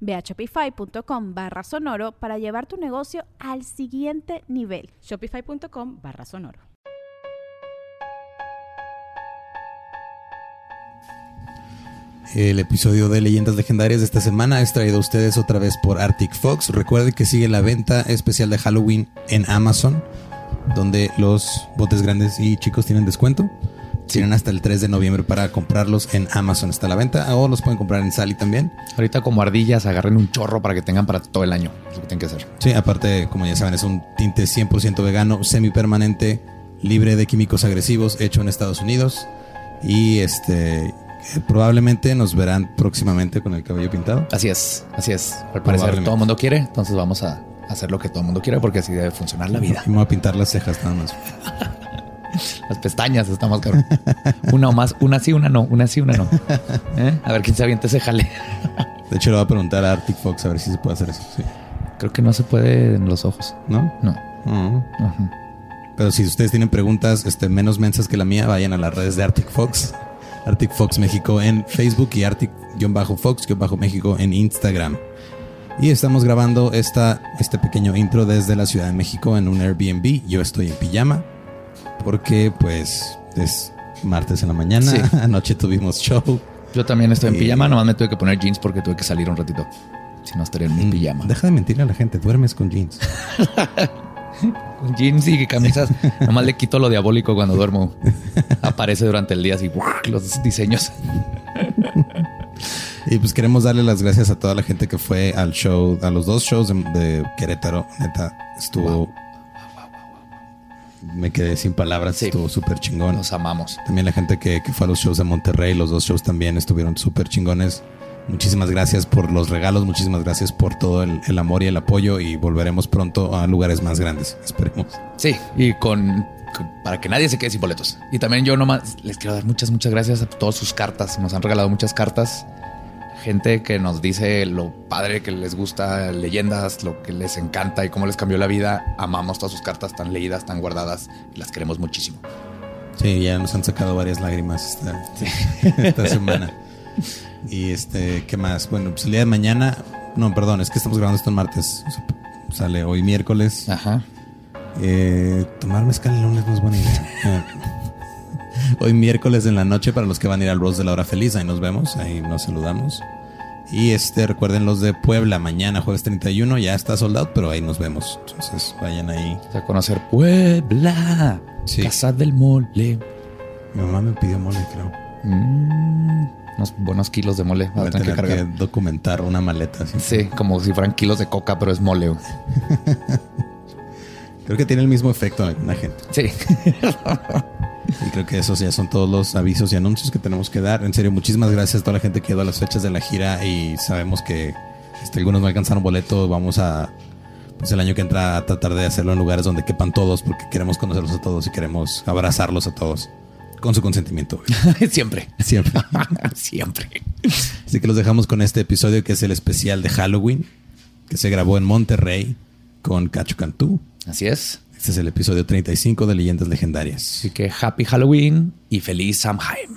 Ve a shopify.com barra sonoro para llevar tu negocio al siguiente nivel. Shopify.com barra sonoro. El episodio de Leyendas Legendarias de esta semana es traído a ustedes otra vez por Arctic Fox. Recuerden que sigue la venta especial de Halloween en Amazon, donde los botes grandes y chicos tienen descuento. Tienen hasta el 3 de noviembre para comprarlos en Amazon. Está a la venta o los pueden comprar en Sally también. Ahorita como ardillas agarren un chorro para que tengan para todo el año. Es lo que tienen que hacer. Sí, aparte, como ya saben, es un tinte 100% vegano, semipermanente, libre de químicos agresivos, hecho en Estados Unidos. Y este eh, probablemente nos verán próximamente con el cabello pintado. Así es, así es. Al parecer todo el mundo quiere, entonces vamos a hacer lo que todo el mundo quiere porque así debe funcionar la vida. Y me voy a pintar las cejas nada más. Las pestañas está más caro. Una o más, una sí, una no, una sí, una no. ¿Eh? A ver quién se avienta ese jale. De hecho, le voy a preguntar a Arctic Fox a ver si se puede hacer eso. Sí. Creo que no se puede en los ojos. ¿No? No. Uh Pero si ustedes tienen preguntas este, menos mensas que la mía, vayan a las redes de Arctic Fox. Arctic Fox México en Facebook y Arctic-Fox-México en Instagram. Y estamos grabando esta, este pequeño intro desde la Ciudad de México en un Airbnb. Yo estoy en pijama porque pues es martes en la mañana. Sí. Anoche tuvimos show. Yo también estoy en Y- pijama, nomás me tuve que poner jeans porque tuve que salir un ratito. Si no estaría en mi pijama. Deja de mentirle a la gente, duermes con jeans. Con jeans y camisas. nomás le quito lo diabólico cuando duermo. Aparece durante el día así los diseños. Y pues queremos darle las gracias a toda la gente que fue al show, a los dos shows de, de Querétaro. Neta, estuvo. Me quedé sin palabras, Sí. estuvo súper chingón. Nos amamos. También la gente que, que fue a los shows de Monterrey, los dos shows también estuvieron súper chingones. Muchísimas gracias por los regalos, muchísimas gracias por todo el, el amor y el apoyo y volveremos pronto a lugares más grandes, esperemos. Sí, y con, con- para que nadie se quede sin boletos. Y también yo nomás les quiero dar muchas, muchas gracias a todas sus cartas. Nos han regalado muchas cartas. Gente que nos dice lo padre que les gusta, leyendas, lo que les encanta y cómo les cambió la vida. Amamos todas sus cartas tan leídas, tan guardadas y las queremos muchísimo. Sí, ya nos han sacado varias lágrimas esta, esta semana. Y este, ¿qué más? Bueno, pues el día de mañana, no, perdón, es que estamos grabando esto en martes. O sea, Sale hoy miércoles. Ajá. Eh, tomar mezcal el lunes no es buena idea. Hoy miércoles en la noche para los que van a ir al Rose de la Hora Feliz, ahí nos vemos, ahí nos saludamos. Y este, recuerden los de Puebla, mañana jueves 31, ya está soldado, pero ahí nos vemos. Entonces vayan ahí. A conocer Puebla, Sí. Casa del Mole. Mi mamá me pidió mole, creo. Mm, unos buenos kilos de mole. Voy a tener que que documentar una maleta. Sí, como si fueran kilos de coca, pero es mole. Creo que tiene el mismo efecto en la gente. Sí. Y creo que esos ya son todos los avisos y anuncios que tenemos que dar. En serio, muchísimas gracias a toda la gente que ha ido a las fechas de la gira y sabemos que este, algunos no alcanzaron boleto. Vamos a, pues el año que entra, a tratar de hacerlo en lugares donde quepan todos porque queremos conocerlos a todos y queremos abrazarlos a todos con su consentimiento. Siempre. Siempre. Siempre. Así que los dejamos con este episodio que es el especial de Halloween que se grabó en Monterrey con Cacho Cantú. Así es. Este es el episodio 35 de Leyendas Legendarias. Así que happy Halloween y feliz Samhain.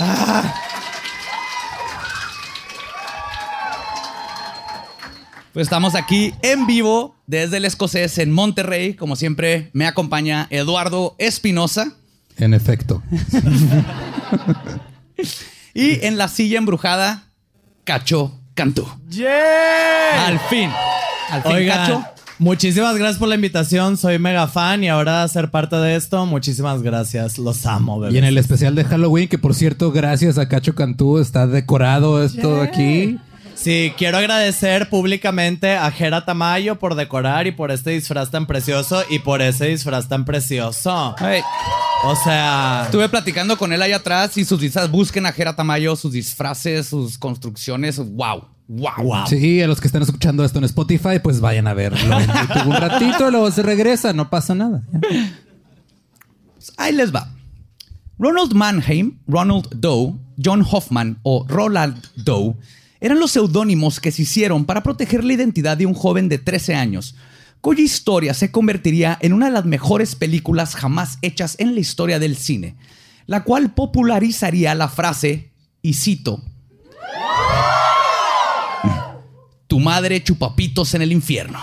Ah. Pues estamos aquí en vivo desde el escocés en Monterrey. Como siempre, me acompaña Eduardo Espinosa. En efecto. y en la silla embrujada, Cacho Cantú. ¡Yeah! Al fin. Al fin, Oigan, Cacho. Muchísimas gracias por la invitación. Soy mega fan y ahora ser parte de esto, muchísimas gracias. Los amo, bebés. Y en el especial de Halloween, que por cierto, gracias a Cacho Cantú, está decorado esto aquí. Sí, quiero agradecer públicamente a Jera Tamayo por decorar y por este disfraz tan precioso y por ese disfraz tan precioso. O sea, estuve platicando con él ahí atrás y sus disfraces. Busquen a Jera Tamayo, sus disfraces, sus construcciones. ¡Wow! ¡Wow! wow. Sí, a los que están escuchando esto en Spotify, pues vayan a verlo en YouTube un ratito y luego se regresa, no pasa nada. Ya. Ahí les va. Ronald Mannheim, Ronald Doe, John Hoffman o Roland Doe eran los seudónimos que se hicieron para proteger la identidad de un joven de 13 años, cuya historia se convertiría en una de las mejores películas jamás hechas en la historia del cine, la cual popularizaría la frase, y cito, Tu madre chupapitos en el infierno.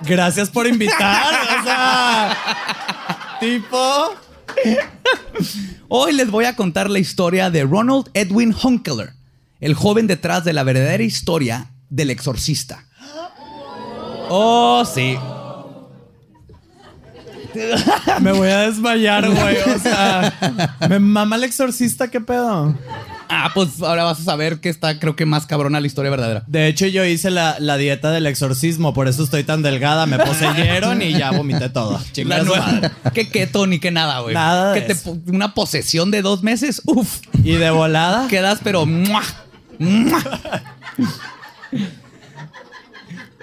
Gracias por invitar. o sea, tipo. Hoy les voy a contar la historia de Ronald Edwin Hunkeler, el joven detrás de la verdadera historia del exorcista. Oh, sí. Me voy a desmayar, güey. O sea, me mama el exorcista, ¿qué pedo? Ah, pues ahora vas a saber que está, creo que más cabrona la historia verdadera. De hecho, yo hice la, la dieta del exorcismo, por eso estoy tan delgada. Me poseyeron y ya vomité todo. La Chinga su nueva- madre. Qué keto ni qué nada, güey. Nada Que te una posesión de dos meses, uf, Y de volada. quedas pero ¡mua! ¡mua!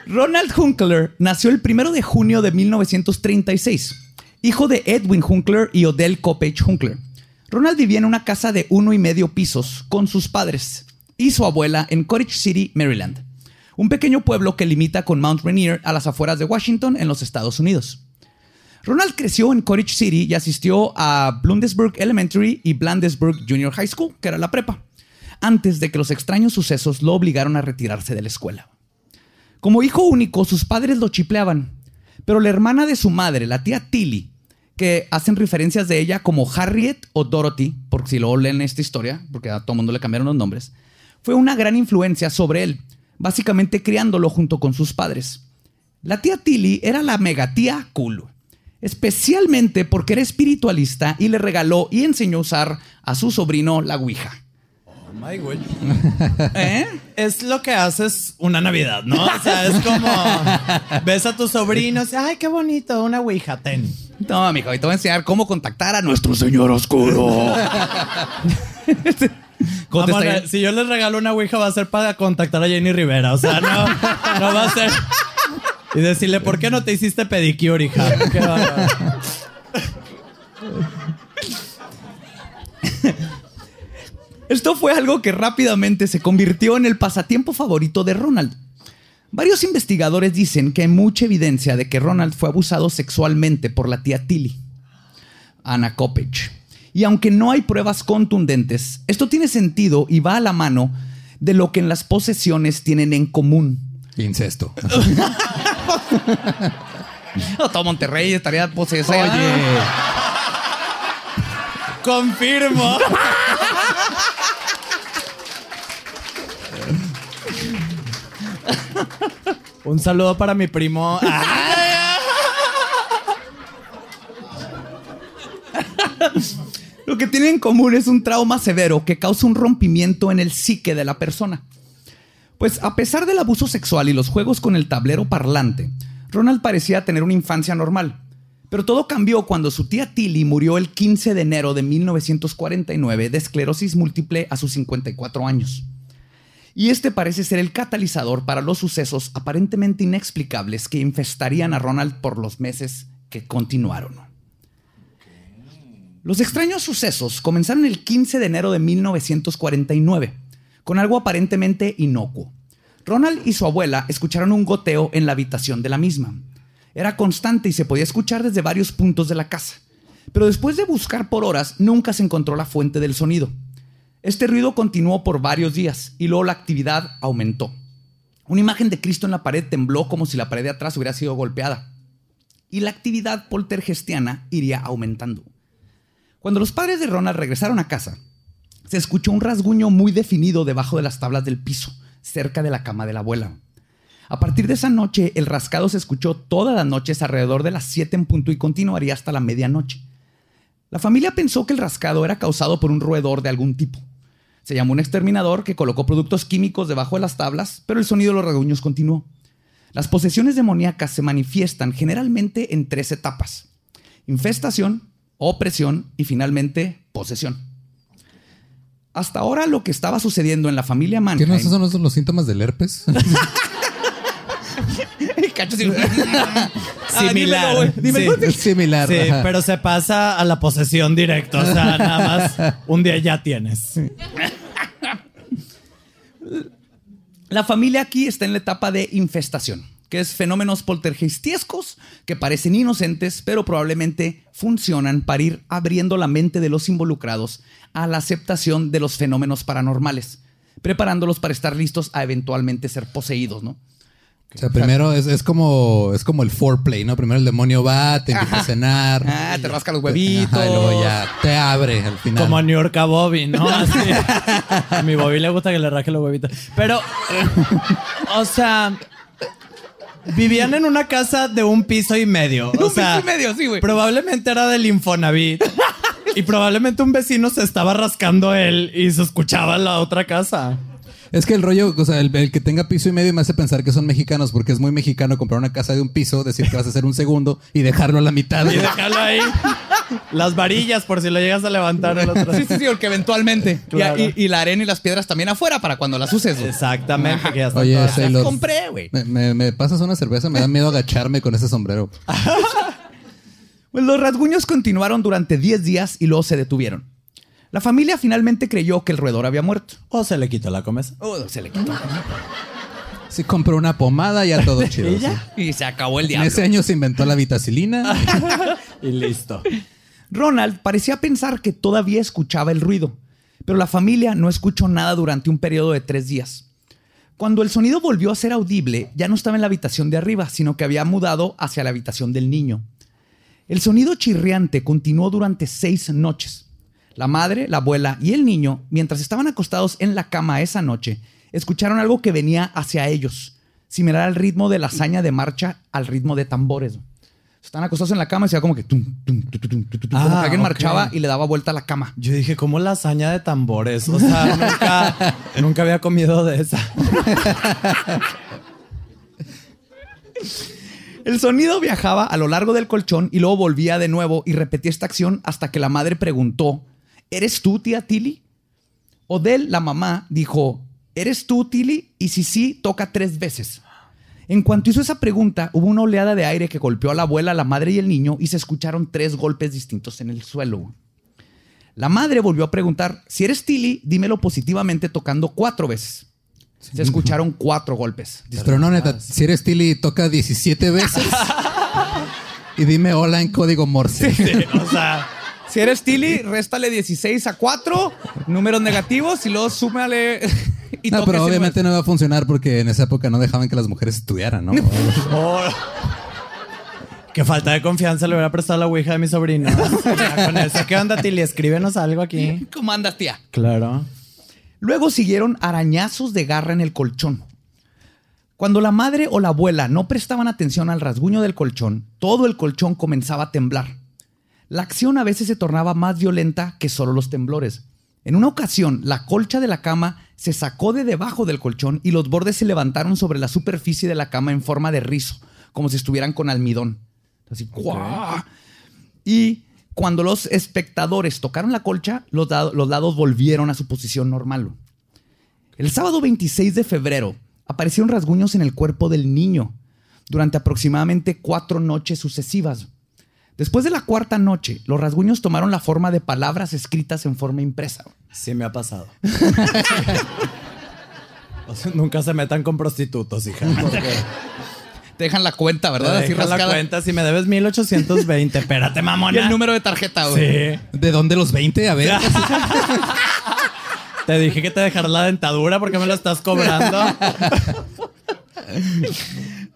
Ronald Hunkler nació el 1 de junio de 1936, hijo de Edwin Hunkler y Odell Coppage Hunkler. Ronald vivía en una casa de uno y medio pisos con sus padres y su abuela en Cottage City, Maryland, un pequeño pueblo que limita con Mount Rainier a las afueras de Washington en los Estados Unidos. Ronald creció en Cottage City y asistió a Blundesburg Elementary y Blandesburg Junior High School, que era la prepa, antes de que los extraños sucesos lo obligaron a retirarse de la escuela. Como hijo único, sus padres lo chipleaban, pero la hermana de su madre, la tía Tilly, que hacen referencias de ella como Harriet o Dorothy, por si lo leen esta historia, porque a todo mundo le cambiaron los nombres, fue una gran influencia sobre él, básicamente criándolo junto con sus padres. La tía Tilly era la megatía cool, especialmente porque era espiritualista y le regaló y enseñó a usar a su sobrino la Ouija. Ay, güey. ¿Eh? Es lo que haces una Navidad, ¿no? O sea, es como ves a tus sobrinos, ay, qué bonito, una ouija, ten. No, mijo, y te voy a enseñar cómo contactar a nuestro señor oscuro. ¿Cómo te Amor, está- si yo les regalo una ouija va a ser para contactar a Jenny Rivera, o sea, no, no va a ser. Y decirle, ¿por qué no te hiciste pedicure, hija? Qué bárbaro. Esto fue algo que rápidamente se convirtió en el pasatiempo favorito de Ronald. Varios investigadores dicen que hay mucha evidencia de que Ronald fue abusado sexualmente por la tía Tilly, Anna Coppage. Y aunque no hay pruebas contundentes, esto tiene sentido y va a la mano de lo que en las posesiones tienen en común. Incesto. Todo Monterrey estaría poseso. Confirmo. Un saludo para mi primo. Lo que tienen en común es un trauma severo que causa un rompimiento en el psique de la persona. Pues a pesar del abuso sexual y los juegos con el tablero parlante, Ronald parecía tener una infancia normal. Pero todo cambió cuando su tía Tilly murió el 15 de enero de 1949 de esclerosis múltiple a sus 54 años. Y este parece ser el catalizador para los sucesos aparentemente inexplicables que infestarían a Ronald por los meses que continuaron. Los extraños sucesos comenzaron el 15 de enero de 1949, con algo aparentemente inocuo. Ronald y su abuela escucharon un goteo en la habitación de la misma. Era constante y se podía escuchar desde varios puntos de la casa. Pero después de buscar por horas, nunca se encontró la fuente del sonido. Este ruido continuó por varios días y luego la actividad aumentó. Una imagen de Cristo en la pared tembló como si la pared de atrás hubiera sido golpeada. Y la actividad poltergestiana iría aumentando. Cuando los padres de Ronald regresaron a casa, se escuchó un rasguño muy definido debajo de las tablas del piso, cerca de la cama de la abuela. A partir de esa noche, el rascado se escuchó todas las noches alrededor de las 7 en punto y continuaría hasta la medianoche. La familia pensó que el rascado era causado por un roedor de algún tipo. Se llamó un exterminador que colocó productos químicos debajo de las tablas, pero el sonido de los rasguños continuó. Las posesiones demoníacas se manifiestan generalmente en tres etapas. Infestación, opresión y finalmente posesión. Hasta ahora lo que estaba sucediendo en la familia ¿Qué Mannheim... no esos son los, los síntomas del herpes? Cacho, sí. Ah, Similar. dímelo, güey, dímelo. Sí. Es similar. Sí, pero se pasa a la posesión directa. O sea, nada más un día ya tienes. La familia aquí está en la etapa de infestación, que es fenómenos poltergeistiescos que parecen inocentes, pero probablemente funcionan para ir abriendo la mente de los involucrados a la aceptación de los fenómenos paranormales, preparándolos para estar listos a eventualmente ser poseídos, ¿no? O sea, primero es, es como es como el foreplay, ¿no? Primero el demonio va, te invita a cenar. Ah, te rasca los huevitos. Ajá, y luego ya te abre al final. Como a New York a Bobby, ¿no? Así. A mi Bobby le gusta que le raje los huevitos. Pero, o sea, vivían en una casa de un piso y medio. O Un sea, piso y medio, sí, güey. Probablemente era del Infonavit. Y probablemente un vecino se estaba rascando él y se escuchaba en la otra casa. Es que el rollo, o sea, el, el que tenga piso y medio me hace pensar que son mexicanos, porque es muy mexicano comprar una casa de un piso, decir que vas a hacer un segundo y dejarlo a la mitad. Y dejarlo ahí. Las varillas, por si lo llegas a levantar el otro. Sí, sí, sí, porque eventualmente. Y- Claro. Y, y la arena y las piedras también afuera para cuando las uses. güey. Exactamente. Que ya está Oye, toda- Las Sailor. compré, güey. Me, me- me pasas una cerveza, me da miedo agacharme con ese sombrero. Pues los rasguños continuaron durante 10 días y luego se detuvieron. La familia finalmente creyó que el roedor había muerto. O se le quitó la comesa. Oh, se le quitó. Si compró una pomada, ya todo chido. ¿Y sí. Y se acabó el En diablo. ese año se inventó la vitacilina. Y listo. Ronald parecía pensar que todavía escuchaba el ruido, pero la familia no escuchó nada durante un periodo de tres días. Cuando el sonido volvió a ser audible, ya no estaba en la habitación de arriba, sino que había mudado hacia la habitación del niño. El sonido chirriante continuó durante seis noches. La madre, la abuela y el niño, mientras estaban acostados en la cama esa noche, escucharon algo que venía hacia ellos, similar al ritmo de la hazaña de marcha al ritmo de tambores. Están acostados en la cama y se como que tum, tum, tum, como Ah, que alguien ok. marchaba y le daba vuelta a la cama. Yo dije, ¿cómo lasaña de tambores? O sea, nunca, nunca había comido de esa. El sonido viajaba a lo largo del colchón y luego volvía de nuevo y repetía esta acción hasta que la madre preguntó, ¿eres tú, tía Tilly? Odell, la mamá, dijo, ¿eres tú, Tilly? Y si sí, toca tres veces. En cuanto hizo esa pregunta, hubo una oleada de aire que golpeó a la abuela, la madre y el niño y se escucharon tres golpes distintos en el suelo. La madre volvió a preguntar, si eres Tilly, dímelo positivamente tocando cuatro veces. Se escucharon cuatro golpes. Pero no, neta, si eres Tilly, toca 17 veces. y dime hola en código Morse. O sea, Si eres Tilly, réstale 16 a 4, números negativos y luego súmale. y No, pero obviamente no va a funcionar porque en esa época no dejaban que las mujeres estudiaran, ¿no? oh, qué falta de confianza le hubiera prestado la ouija de mi sobrino. Ya con eso, ¿qué onda, Tilly? Escríbenos algo aquí. ¿Cómo andas, tía? Claro. Luego siguieron arañazos de garra en el colchón. Cuando la madre o la abuela no prestaban atención al rasguño del colchón, todo el colchón comenzaba a temblar. La acción a veces se tornaba más violenta que solo los temblores. En una ocasión, la colcha de la cama se sacó de debajo del colchón y los bordes se levantaron sobre la superficie de la cama en forma de rizo, como si estuvieran con almidón. Así, ¡guau! Y cuando los espectadores tocaron la colcha, los, los lados volvieron a su posición normal. El sábado 26 de febrero aparecieron rasguños en el cuerpo del niño durante aproximadamente cuatro noches sucesivas. Después de la cuarta noche, los rasguños tomaron la forma de palabras escritas en forma impresa. Sí me ha pasado. O sea, nunca se metan con prostitutos, hija. porque Te dejan la cuenta, ¿verdad? te Así dejan la cuenta. Si me debes 1820, espérate, Y mamona. el número de tarjeta, güey. Sí. ¿De dónde los 20? A ver. Te dije que te dejaras la dentadura porque me lo estás cobrando.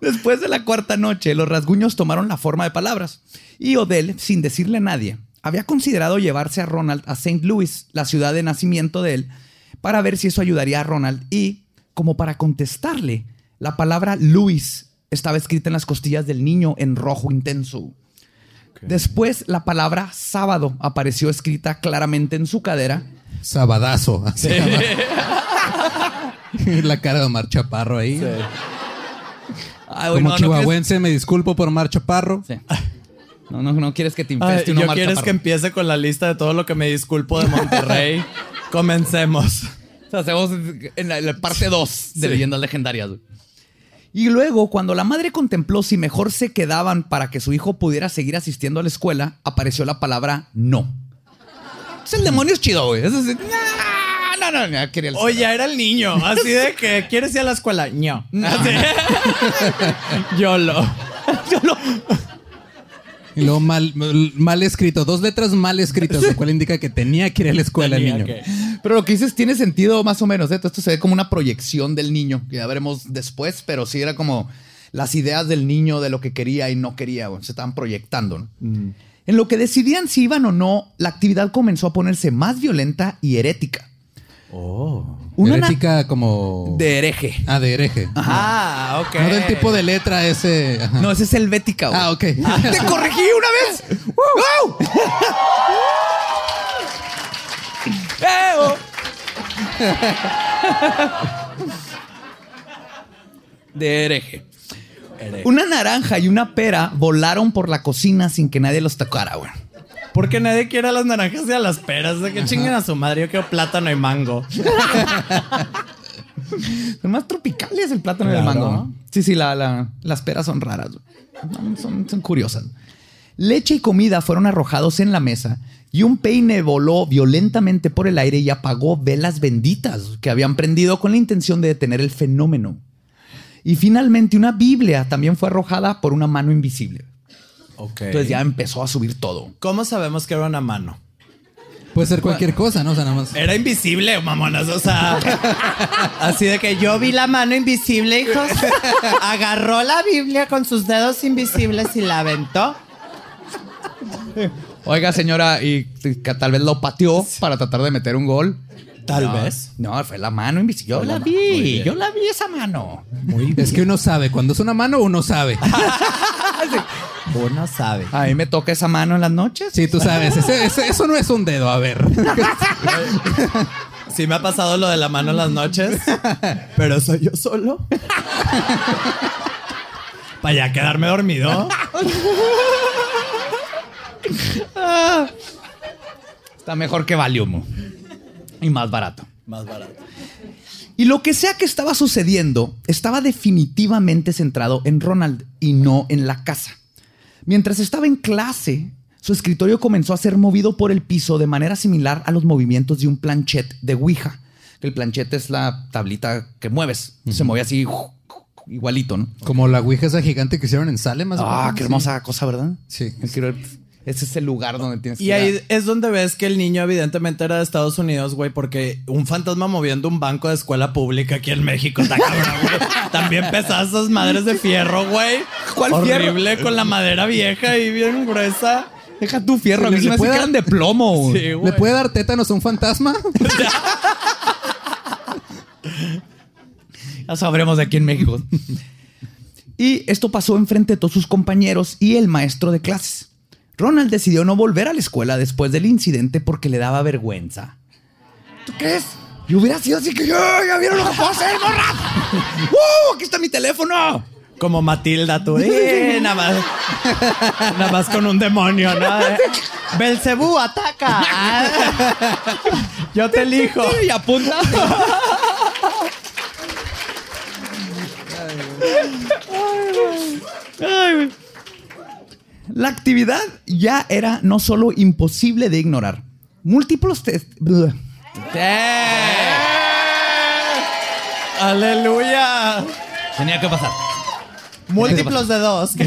Después de la cuarta noche, los rasguños tomaron la forma de palabras. Y Odell, sin decirle a nadie, había considerado llevarse a Ronald a St. Louis, la ciudad de nacimiento de él, para ver si eso ayudaría a Ronald. Y, como para contestarle, la palabra Louis estaba escrita en las costillas del niño en rojo intenso. Después, la palabra sábado apareció escrita claramente en su cadera. Sabadazo. así llama. La cara de Omar Chaparro ahí. Ay, güey, Como no, no chihuahuense, me disculpo por Omar Chaparro. sí. No, no, no quieres que te Ay, infeste un ¿Yo Omar quieres Chaparro. que empiece con la lista de todo lo que me disculpo de Monterrey? Comencemos. O sea, hacemos en la, en la parte 2 de leyendas legendarias. güey. Y luego, cuando la madre contempló si mejor se quedaban para que su hijo pudiera seguir asistiendo a la escuela, apareció la palabra no. Entonces, el demonio es chido, güey. Es así, no, no, no, no, quería el- Oye, ya era el niño. Así de que quieres ir a la escuela. No. Así. Yo lo. Y luego mal, mal escrito. Dos letras mal escritas, lo cual indica que tenía que ir a la escuela el niño. que- Pero lo que dices tiene sentido más o menos. ¿eh? Esto se ve como una proyección del niño, que ya veremos después, pero sí era como las ideas del niño de lo que quería y no quería. Se estaban proyectando. ¿no? En lo que decidían si iban o no, la actividad comenzó a ponerse más violenta y herética. Una na- Herética como... de hereje. Ah, de hereje. Ah, ok. No del tipo de letra ese... ajá. No, ese es helvética. güey. Ah, ok. ¡Te corregí una vez! ¡Wow! ¡Eh, oh! De hereje. Una naranja y una pera volaron por la cocina sin que nadie los tocara, güey. Porque nadie quiere a las naranjas y a las peras. De que chinguen a su madre. Yo quiero plátano y mango. Son más tropicales el plátano y el mango, ¿no? Sí, sí, la- la- las peras son raras. son curiosas. Leche y comida fueron arrojados en la mesa y un peine voló violentamente por el aire y apagó velas benditas que habían prendido con la intención de detener el fenómeno. Y finalmente una Biblia también fue arrojada por una mano invisible. Entonces ya empezó a subir todo. ¿Cómo sabemos que era una mano? Puede ser cualquier cosa, ¿no? O sea, nada más... Era invisible, mamonas. O sea, así de que yo vi la mano invisible, hijos. Agarró la Biblia con sus dedos invisibles y la aventó. Oiga, señora, y que tal vez lo pateó para tratar de meter un gol. Tal No, vez. No, fue la mano invisible. Yo la la. Muy vi, bien. yo la vi esa mano. Es que uno sabe. Cuando es una mano, uno sabe. Uno sabe. A mí me toca esa mano en las noches. Sí, tú sabes. Ese- ese- eso no es un dedo. A ver. Sí me ha pasado lo de la mano en las noches, pero soy yo solo. Para ya quedarme dormido. Está mejor que Valium. Y más barato. Más barato. Y lo que sea que estaba sucediendo estaba definitivamente centrado en Ronald y no en la casa. Mientras estaba en clase, su escritorio comenzó a ser movido por el piso de manera similar a los movimientos de un planchet de Ouija. El planchet es la tablita que mueves. Se mueve así igualito, ¿no? Como la ouija esa gigante que hicieron en Salem. más o Ah, menos, qué sí. hermosa cosa, ¿verdad? Sí. Quiero- Ese es el lugar donde tienes que Y ir a- ahí es donde ves que el niño evidentemente era de Estados Unidos, güey, porque un fantasma moviendo un banco de escuela pública aquí en México está cabrón, güey. También pesadas esas madres de fierro, güey. ¿Cuál Horrible con la madera vieja y bien gruesa. Deja tu fierro, ¿Le- se puede que dar- de plomo. güey. Sí, güey. ¿Le puede dar tétanos a un fantasma? Ya sabremos de aquí en México. y esto pasó enfrente de todos sus compañeros y el maestro de clases. Ronald decidió no volver a la escuela después del incidente porque le daba vergüenza. ¿Tú crees? Y hubiera sido así que yo, ya vieron lo que puedo hacer, morra. ¡Uh! Aquí está mi teléfono. Como Matilda, tú. Eh, nada más. Nada más con un demonio, ¿no? Eh, Belcebú, ataca. Yo te elijo. Y apunta. Ay, güey. La actividad ya era no solo imposible de ignorar. Múltiplos test. Aleluya. Tenía que pasar. Múltiplos de dos.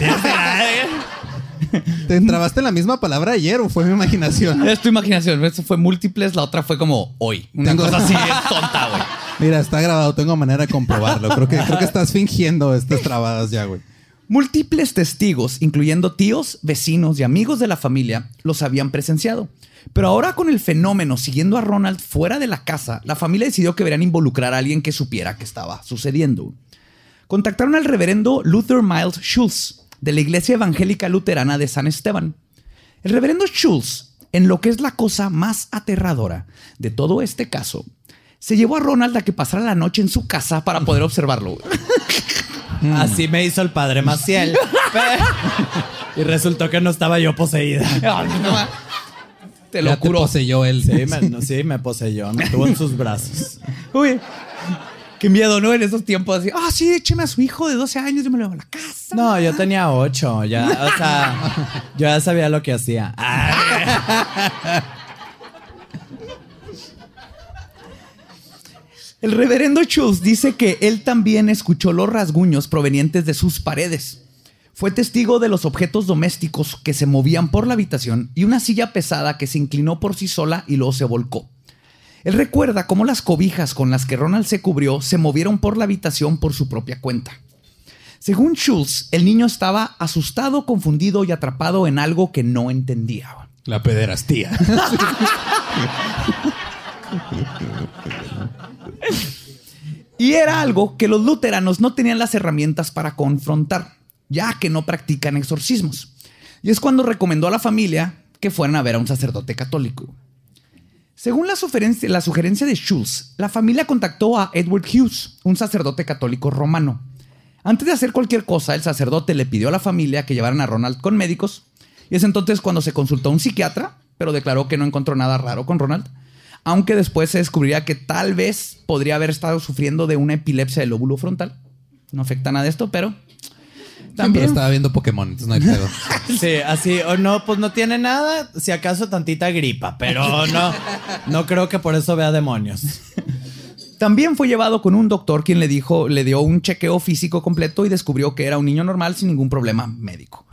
¿Te entrabaste en la misma palabra ayer o fue mi imaginación? Es tu imaginación. Eso fue múltiples, la otra fue como hoy. Una Tengo- cosa así tonta, güey. Mira, está grabado, tengo manera de comprobarlo. Creo que, creo que estás fingiendo estas trabadas ya, güey. Múltiples testigos, incluyendo tíos, vecinos y amigos de la familia, los habían presenciado. Pero ahora con el fenómeno siguiendo a Ronald fuera de la casa, la familia decidió que deberían involucrar a alguien que supiera que estaba sucediendo. Contactaron al reverendo Luther Miles Schultz, de la Iglesia Evangélica Luterana de San Esteban. El reverendo Schultz, en lo que es la cosa más aterradora de todo este caso, se llevó a Ronald a que pasara la noche en su casa para poder observarlo. Así me hizo el padre Maciel. y resultó que no estaba yo poseída. Te lo Ya te juro. poseyó él. Sí, me, no, sí, me poseyó. Me tuvo en sus brazos. Uy, qué miedo, ¿no? En esos tiempos así. Ah, sí, écheme a su hijo de 12 años, yo me lo llevo a la casa. No, yo tenía ocho. Ya, o sea, yo ya sabía lo que hacía. El reverendo Schultz dice que él también escuchó los rasguños provenientes de sus paredes. Fue testigo de los objetos domésticos que se movían por la habitación y una silla pesada que se inclinó por sí sola y luego se volcó. Él recuerda cómo las cobijas con las que Ronald se cubrió se movieron por la habitación por su propia cuenta. Según Schultz, el niño estaba asustado, confundido y atrapado en algo que no entendía. La pederastía. Y era algo que los luteranos no tenían las herramientas para confrontar, ya que no practican exorcismos. Y es cuando recomendó a la familia que fueran a ver a un sacerdote católico. Según la sugerencia, de Schultz, la familia contactó a Edward Hughes, un sacerdote católico romano. Antes de hacer cualquier cosa, el sacerdote le pidió a la familia que llevaran a Ronald con médicos. Y es entonces cuando se consultó a un psiquiatra, pero declaró que no encontró nada raro con Ronald. Aunque después se descubriría que tal vez podría haber estado sufriendo de una epilepsia del lóbulo frontal. No afecta nada de esto, pero También también estaba viendo Pokémon, entonces no hay pedo. Sí, así, o no, pues no tiene nada, si acaso tantita gripa, pero no, no creo que por eso vea demonios. También fue llevado con un doctor quien le dijo, le dio un chequeo físico completo y descubrió que era un niño normal sin ningún problema médico.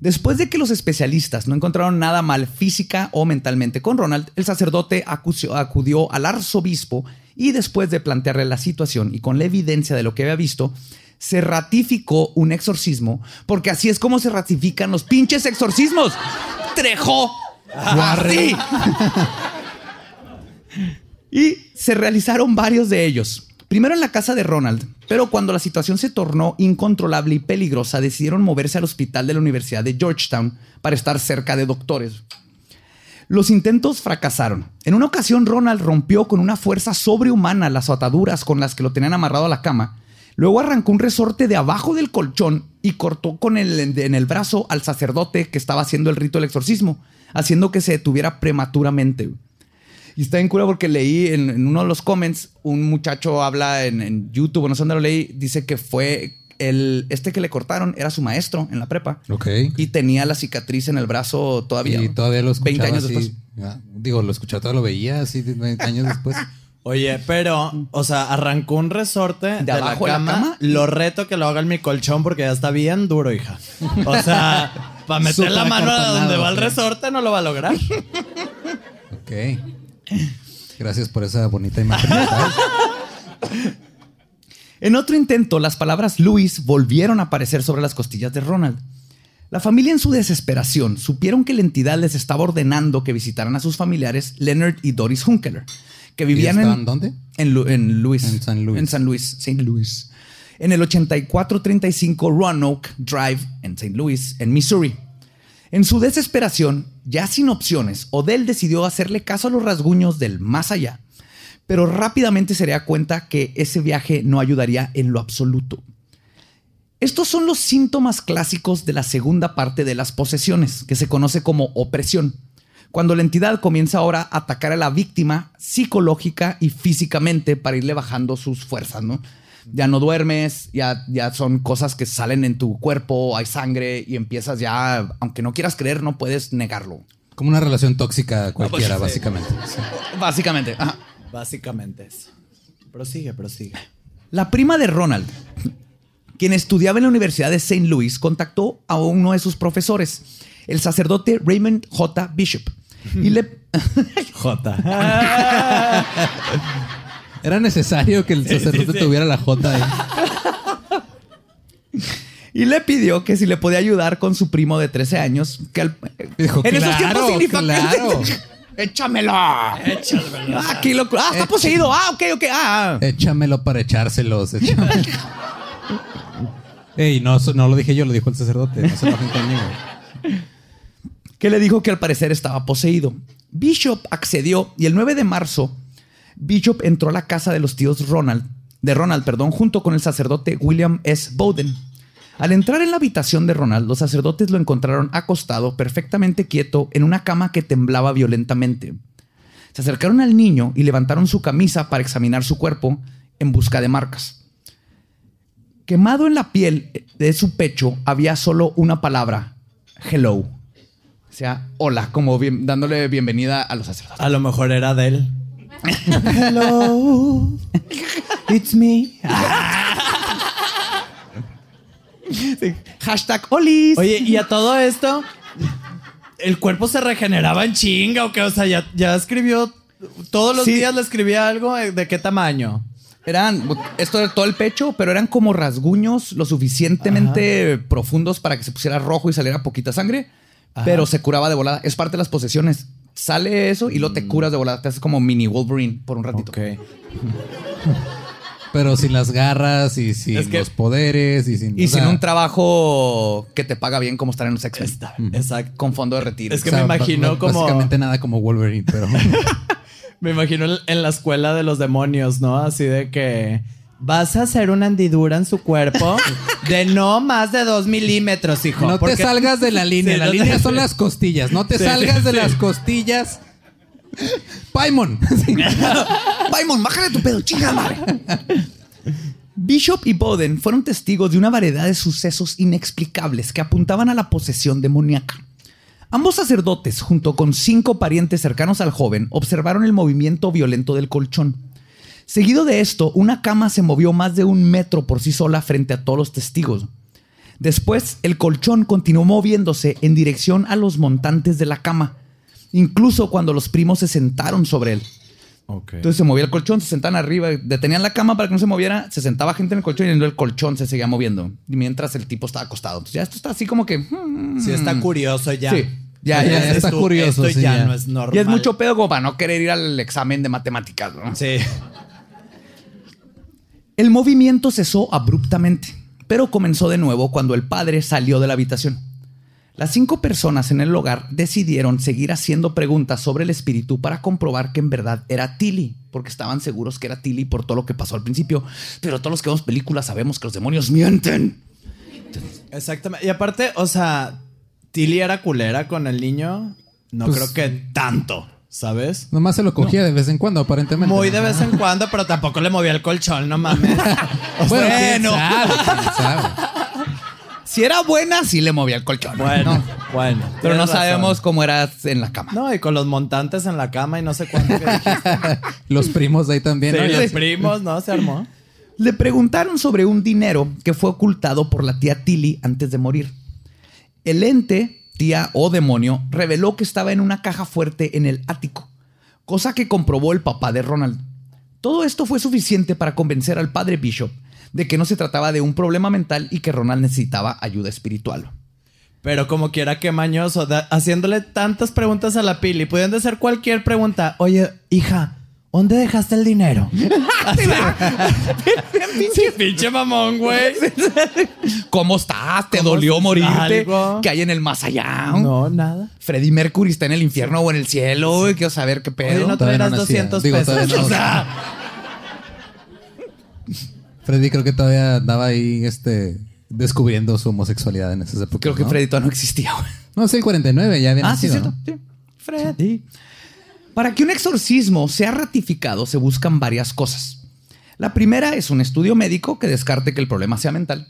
Después de que los especialistas no encontraron nada mal física o mentalmente con Ronald, el sacerdote acusió- acudió al arzobispo y después de plantearle la situación y con la evidencia de lo que había visto, se ratificó un exorcismo, porque así es como se ratifican los pinches exorcismos. Trejo. Así. Y se realizaron varios de ellos. Primero en la casa de Ronald, pero cuando la situación se tornó incontrolable y peligrosa, decidieron moverse al hospital de la Universidad de Georgetown para estar cerca de doctores. Los intentos fracasaron. En una ocasión, Ronald rompió con una fuerza sobrehumana las ataduras con las que lo tenían amarrado a la cama. Luego arrancó un resorte de abajo del colchón y cortó con el, en el brazo al sacerdote que estaba haciendo el rito del exorcismo, haciendo que se detuviera prematuramente. Y está en cura porque leí en, en uno de los comments, un muchacho habla en, en YouTube, no sé dónde lo leí, dice que fue el, este que le cortaron, era su maestro en la prepa. Ok. Y tenía la cicatriz en el brazo todavía. Y todavía lo escuchaba 20 años así. después. Ah, Digo, lo escuchaba, todavía lo veía así 20 años después. Oye, pero, o sea, arrancó un resorte de, abajo de la la cama. cama. Lo reto que lo haga en mi colchón porque ya está bien duro, hija. O sea, para meter la mano a donde va el resorte no lo va a lograr. Ok. Gracias por esa bonita imagen. En otro intento, las palabras Luis volvieron a aparecer sobre las costillas de Ronald. La familia en su desesperación supieron que la entidad les estaba ordenando que visitaran a sus familiares Leonard y Doris Hunkeler, que vivían estaban en dónde? En, Lu- en Luis. En San Luis. En San Luis, St. Louis. En el 8435 Roanoke Drive en St. Louis, en Missouri. En su desesperación, ya sin opciones, Odell decidió hacerle caso a los rasguños del más allá, pero rápidamente se daría cuenta que ese viaje no ayudaría en lo absoluto. Estos son los síntomas clásicos de la segunda parte de las posesiones, que se conoce como opresión, cuando la entidad comienza ahora a atacar a la víctima psicológica y físicamente para irle bajando sus fuerzas, ¿no? Ya no duermes, ya, ya son cosas que salen en tu cuerpo, hay sangre y empiezas ya, aunque no quieras creer, no puedes negarlo. Como una relación tóxica cualquiera, básicamente. Sí. Básicamente. ajá. Básicamente eso. Prosigue, prosigue. La prima de Ronald, quien estudiaba en la Universidad de St. Louis, contactó a uno de sus profesores, el sacerdote Raymond J. Bishop, y le, J. Era necesario que el sacerdote tuviera la J ahí. y le pidió que si le podía ayudar con su primo de 13 años, que al- Dijo, en esos "Claro, tiempos significa claro". Échamelo. Échamelo. Ah, aquí lo- ah, está poseído. Ah, ok, ok. Ah. Échamelo para echárselos. échamelo. Ey, no, no lo dije yo, lo dijo el sacerdote. No se enojen conmigo. que le dijo que al parecer estaba poseído. Bishop accedió y el 9 de marzo, Bishop entró a la casa de los tíos Ronald, de Ronald, perdón, junto con el sacerdote William S. Bowden. Al entrar en la habitación de Ronald, los sacerdotes lo encontraron acostado, perfectamente quieto, en una cama que temblaba violentamente. Se acercaron al niño y levantaron su camisa para examinar su cuerpo en busca de marcas. Quemado en la piel de su pecho había solo una palabra, hello. O sea, hola, como dándole bienvenida a los sacerdotes. A lo mejor era de él. Hello, it's me. Hashtag Olis. Oye, y a todo esto, ¿el cuerpo se regeneraba en chinga o qué? O sea, ya, ya escribió, todos los Sí. días le escribía algo, ¿de qué tamaño? Eran, esto era todo el pecho, pero eran como rasguños lo suficientemente profundos para que se pusiera rojo y saliera poquita sangre, pero se curaba de volada. Es parte de las posesiones. Sale eso y luego te curas de volada. Te haces como mini Wolverine por un ratito. Ok. Pero sin las garras y sin Es que- los poderes y sin. Y o sin sea, un trabajo que te paga bien como estar en los X-Men. Está, exacto. Con fondo de retiro. Es que o sea, me imagino ba- como- Básicamente nada como Wolverine, pero. Me imagino en- en la escuela de los demonios, ¿no? Así de que vas a hacer una hendidura en su cuerpo de no más de dos milímetros, hijo. No porque- te salgas de la línea. Sí, la no te- línea son las costillas. No te Sí, salgas sí, de las costillas. Paimon. Sí. Paimon, bájale tu pedo, chingada madre. Bishop y Boden fueron testigos de una variedad de sucesos inexplicables que apuntaban a la posesión demoníaca. Ambos sacerdotes, junto con cinco parientes cercanos al joven, observaron el movimiento violento del colchón. Seguido de esto, una cama se movió más de un metro por sí sola frente a todos los testigos. Después, el colchón continuó moviéndose en dirección a los montantes de la cama, incluso cuando los primos se sentaron sobre él. Entonces se movía el colchón, se sentaban arriba, detenían la cama para que no se moviera, se sentaba gente en el colchón y el colchón se seguía moviendo. Mientras el tipo estaba acostado. Entonces ya esto está así como que... hmm, Sí, está curioso ya. Sí, ya, ya, está tú, curioso, Esto sí, ya, ya. no es normal. Y es mucho pedo como para no querer ir al examen de matemáticas. ¿no? Sí. El movimiento cesó abruptamente, pero comenzó de nuevo cuando el padre salió de la habitación. Las cinco personas en el hogar decidieron seguir haciendo preguntas sobre el espíritu para comprobar que en verdad era Tilly, porque estaban seguros que era Tilly por todo lo que pasó al principio. Pero todos los que vemos películas sabemos que los demonios mienten. Exactamente. Y aparte, o sea, Tilly era culera con el niño. No Pues- creo que tanto, ¿sabes? Nomás se lo cogía de vez en cuando, aparentemente. Muy de vez en cuando, pero tampoco le movía el colchón, no mames. Bueno, quién Bueno. sabe, quién sabe. Si era buena, sí le movía el colchón. Bueno, ¿no? bueno. Pero no razón. sabemos cómo eras en la cama. No, y con los montantes en la cama y no sé cuánto que dijiste. Los primos de ahí también. Sí, ¿no? los primos, ¿no? Se armó. Le preguntaron sobre un dinero que fue ocultado por la tía Tilly antes de morir. El ente, tía o demonio, reveló que estaba en una caja fuerte en el ático, cosa que comprobó el papá de Ronald. Todo esto fue suficiente para convencer al padre Bishop de que no se trataba de un problema mental y que Ronald necesitaba ayuda espiritual. Pero como quiera que mañoso, haciéndole tantas preguntas a la Pili, pudiendo hacer cualquier pregunta. Oye, hija, ¿dónde dejaste el dinero? pinche, pinche mamón, güey. ¿Cómo estás? ¿Te ¿Cómo dolió morirte? ¿Algo? ¿Qué hay en el más allá? No, nada. Freddie Mercury está en el infierno o en el cielo. güey. Quiero saber qué pedo. Oye, no Todavía no nacía. 200 Digo, pesos. no. O sea, Freddy creo que todavía andaba ahí, este, descubriendo su homosexualidad en esas épocas. Creo que ¿no? Freddy todavía no existía, güey. No, es el 49, ya había Ah, sí, nacido, cierto. ¿no? Sí. Freddy. Para que un exorcismo sea ratificado se buscan varias cosas. La primera es un estudio médico que descarte que el problema sea mental.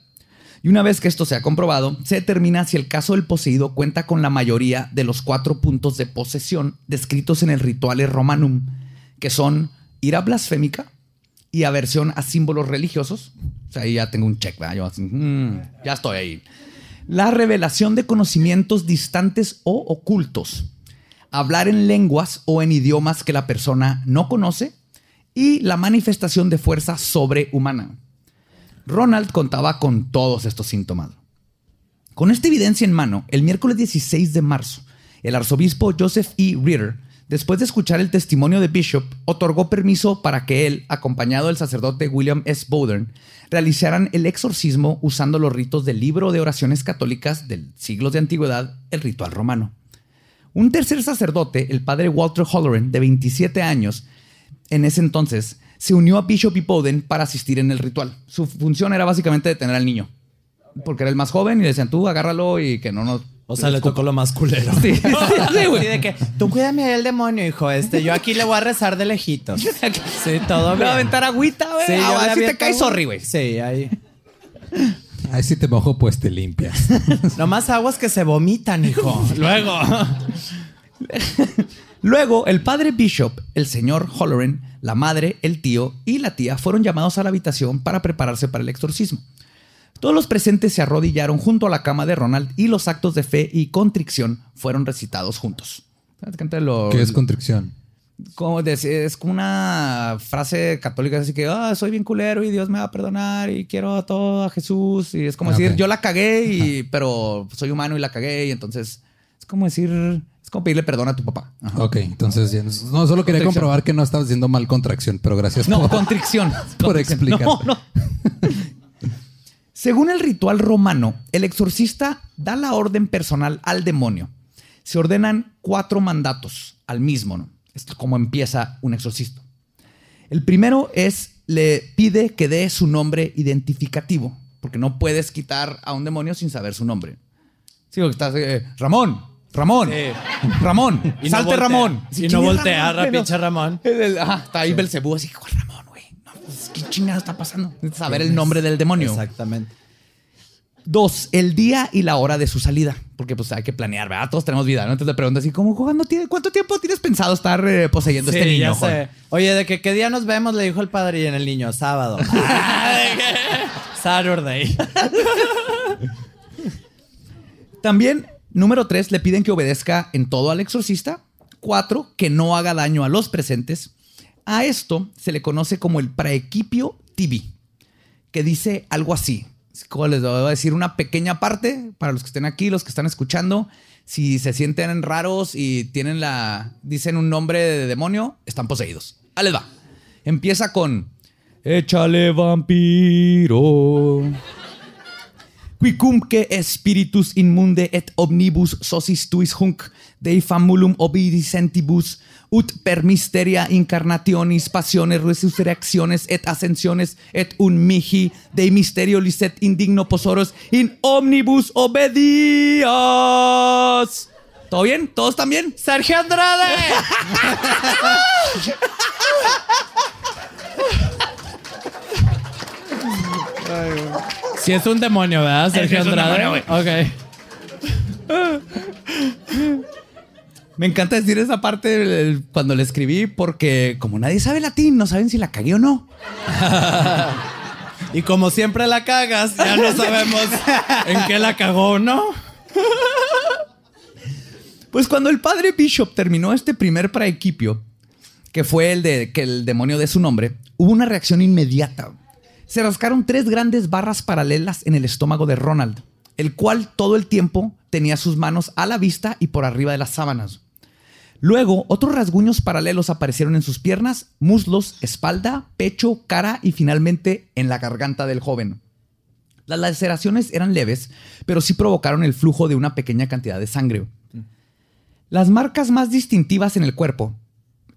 Y una vez que esto sea comprobado, se determina si el caso del poseído cuenta con la mayoría de los cuatro puntos de posesión descritos en el Rituale Romanum, que son ira blasfémica y aversión a símbolos religiosos. O sea, ahí ya tengo un check. Yo así, mm, ya estoy ahí. La revelación de conocimientos distantes o ocultos. Hablar en lenguas o en idiomas que la persona no conoce. Y la manifestación de fuerza sobrehumana. Ronald contaba con todos estos síntomas. Con esta evidencia en mano, el miércoles 16 de marzo, el arzobispo Joseph E. Ritter, después de escuchar el testimonio de Bishop, otorgó permiso para que él, acompañado del sacerdote William S. Bowden, realizaran el exorcismo usando los ritos del libro de oraciones católicas del siglos de antigüedad, el ritual romano. Un tercer sacerdote, el padre Walter Holloran, de 27 años, en ese entonces, se unió a Bishop y Bowden para asistir en el ritual. Su función era básicamente detener al niño, porque era el más joven y le decían, tú agárralo y que no nos... O sea, le tocó lo más culero. Sí, sí, sí, güey. Así de que, tú cuídame del demonio, hijo. Este, yo aquí le voy a rezar de lejitos. Sí, todo Le bien. va a aventar agüita, güey. Sí, Ah, le así te aviento caes, sorry, güey. Sí, ahí. Ahí si te mojo, pues te limpias. Nomás aguas que se vomitan, hijo. Luego. Luego, el padre Bishop, el señor Holloran, la madre, el tío y la tía fueron llamados a la habitación para prepararse para el exorcismo. Todos los presentes se arrodillaron junto a la cama de Ronald y los actos de fe y contrición fueron recitados juntos. ¿Qué es contrición? Como decir, es como una frase católica así que ah, soy bien culero y Dios me va a perdonar y quiero a todo a Jesús y es como Ah, decir yo la cagué y pero soy humano y la cagué y entonces es como decir es como pedirle perdón a tu papá. Ajá. Ok, entonces. No, solo quería comprobar que no estabas diciendo mal contracción, pero gracias No, por, contrición. por explicar. No, no. Según el ritual romano, el exorcista da la orden personal al demonio. Se ordenan cuatro mandatos al mismo, ¿no? Esto es como empieza un exorcista. El primero es, le pide que dé su nombre identificativo, porque no puedes quitar a un demonio sin saber su nombre. Sí, porque estás, eh, Ramón, Ramón, Ramón, Y salte. Ramón. Y ¿quién no voltea, Ramón, pinche Ramón. El- el- ajá, está ahí Belcebú así, ¿cuál Ramón, güey? No, pues, ¿Qué chingada está pasando? Saber el nombre del demonio. Exactamente. Dos, el día y la hora de su salida. Porque pues hay que planear, ¿verdad? Todos tenemos vida, ¿no? Entonces le preguntas así, ¿cómo, cuándo tiene- ¿cuánto tiempo tienes pensado estar eh, poseyendo Sí, este niño? ya sé. Oye, ¿de que qué día nos vemos? Le dijo el padre y en el niño, sábado. Saturday. También, número tres, le piden que obedezca en todo al exorcista. Cuatro, que no haga daño a los presentes. A esto se le conoce como el praequipio tibi, que dice algo así. Como les voy a decir una pequeña parte para los que estén aquí, los que están escuchando. Si se sienten raros y tienen la. dicen un nombre de demonio, están poseídos. Ahí les va. Empieza con. Échale vampiro. Quicumque spiritus inmunde et omnibus sosis tuis hunc dei famulum obedicentibus ut per mysteria incarnationis passiones resurrecciones et ascensiones et un mihi dei misterio licet indigno posoros in omnibus obedias. ¿Todo bien? ¿Todos están bien? ¡Sergio Andrade! Si es un demonio, ¿verdad? Sergio es un Andrade. demonio, ok. Me encanta decir esa parte cuando le escribí porque como nadie sabe latín, no saben si la cagué o no. Y como siempre la cagas, ya no sabemos en qué la cagó o no. Pues cuando el padre Bishop terminó este primer praequipio, que fue el de que el demonio dé su nombre, hubo una reacción inmediata. Se rascaron tres grandes barras paralelas en el estómago de Ronald, el cual todo el tiempo tenía sus manos a la vista y por arriba de las sábanas. Luego, otros rasguños paralelos aparecieron en sus piernas, muslos, espalda, pecho, cara y finalmente en la garganta del joven. Las laceraciones eran leves, pero sí provocaron el flujo de una pequeña cantidad de sangre. Las marcas más distintivas en el cuerpo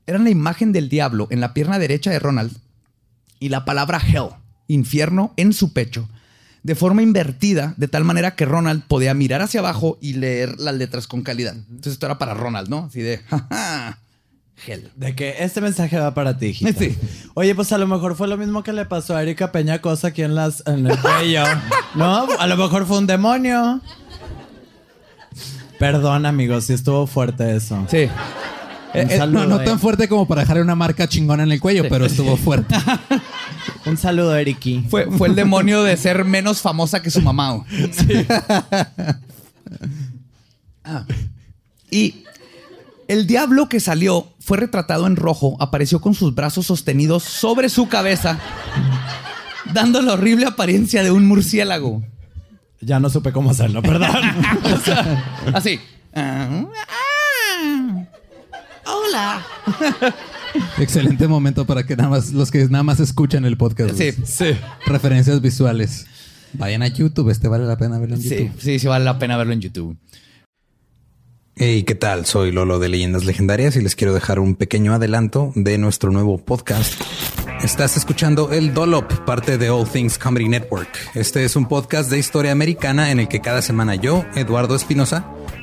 eran la imagen del diablo en la pierna derecha de Ronald y la palabra hell, infierno, en su pecho, de forma invertida, de tal manera que Ronald podía mirar hacia abajo y leer las letras con calidad. Entonces esto era para Ronald, ¿no? Así de, jaja, gel. De que este mensaje va para ti, hijita. Sí. Oye, pues a lo mejor fue lo mismo que le pasó a Erika Peña Cosa aquí en, las, en el cuello. ¿No? A lo mejor fue un demonio. Perdón, amigos, si estuvo fuerte eso. Sí. Eh, eh, saludo, no, no eh. tan fuerte como para dejarle una marca chingona en el cuello, pero estuvo fuerte. Un saludo, Eriki. Fue, fue el demonio de ser menos famosa que su mamá. güey. Ah. Y el diablo que salió fue retratado en rojo, apareció con sus brazos sostenidos sobre su cabeza, dando la horrible apariencia de un murciélago. Ya no supe cómo hacerlo, perdón. Así. Ah, Hola. Excelente momento para que nada más los que nada más escuchan el podcast. Sí, sí. Referencias visuales. Vayan a YouTube, este vale la pena verlo en Sí, YouTube. sí, sí, vale la pena verlo en YouTube. Hey, ¿qué tal? Soy Lolo de Leyendas Legendarias y les quiero dejar un pequeño adelanto de nuestro nuevo podcast. Estás escuchando El Dolop, parte de All Things Comedy Network. Este es un podcast de historia americana en el que cada semana yo, Eduardo Espinosa,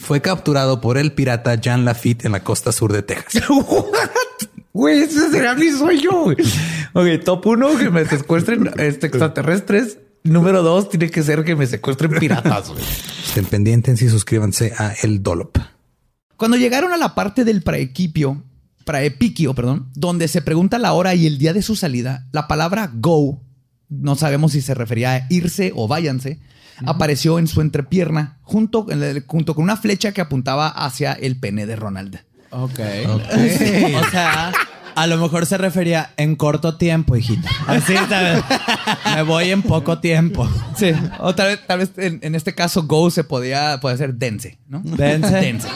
fue capturado por el pirata Jean Lafitte en la costa sur de Texas. Güey, ese será mi sueño. Ok, top uno, que me secuestren este, extraterrestres. Número dos, tiene que ser que me secuestren piratas. Estén pendientes y suscríbanse a El Dolop. Cuando llegaron a la parte del praequipio, praepiquio, perdón, donde se pregunta la hora y el día de su salida, la palabra go, no sabemos si se refería a irse o váyanse, apareció en su entrepierna junto, junto con una flecha que apuntaba hacia el pene de Ronald. Ok. O sea, a lo mejor se refería en corto tiempo, hijita. Así, ¿sabes? Me voy en poco tiempo. Sí, o tal vez, tal vez en, en este caso go se podía, puede ser dense, ¿no? Dense. Dense.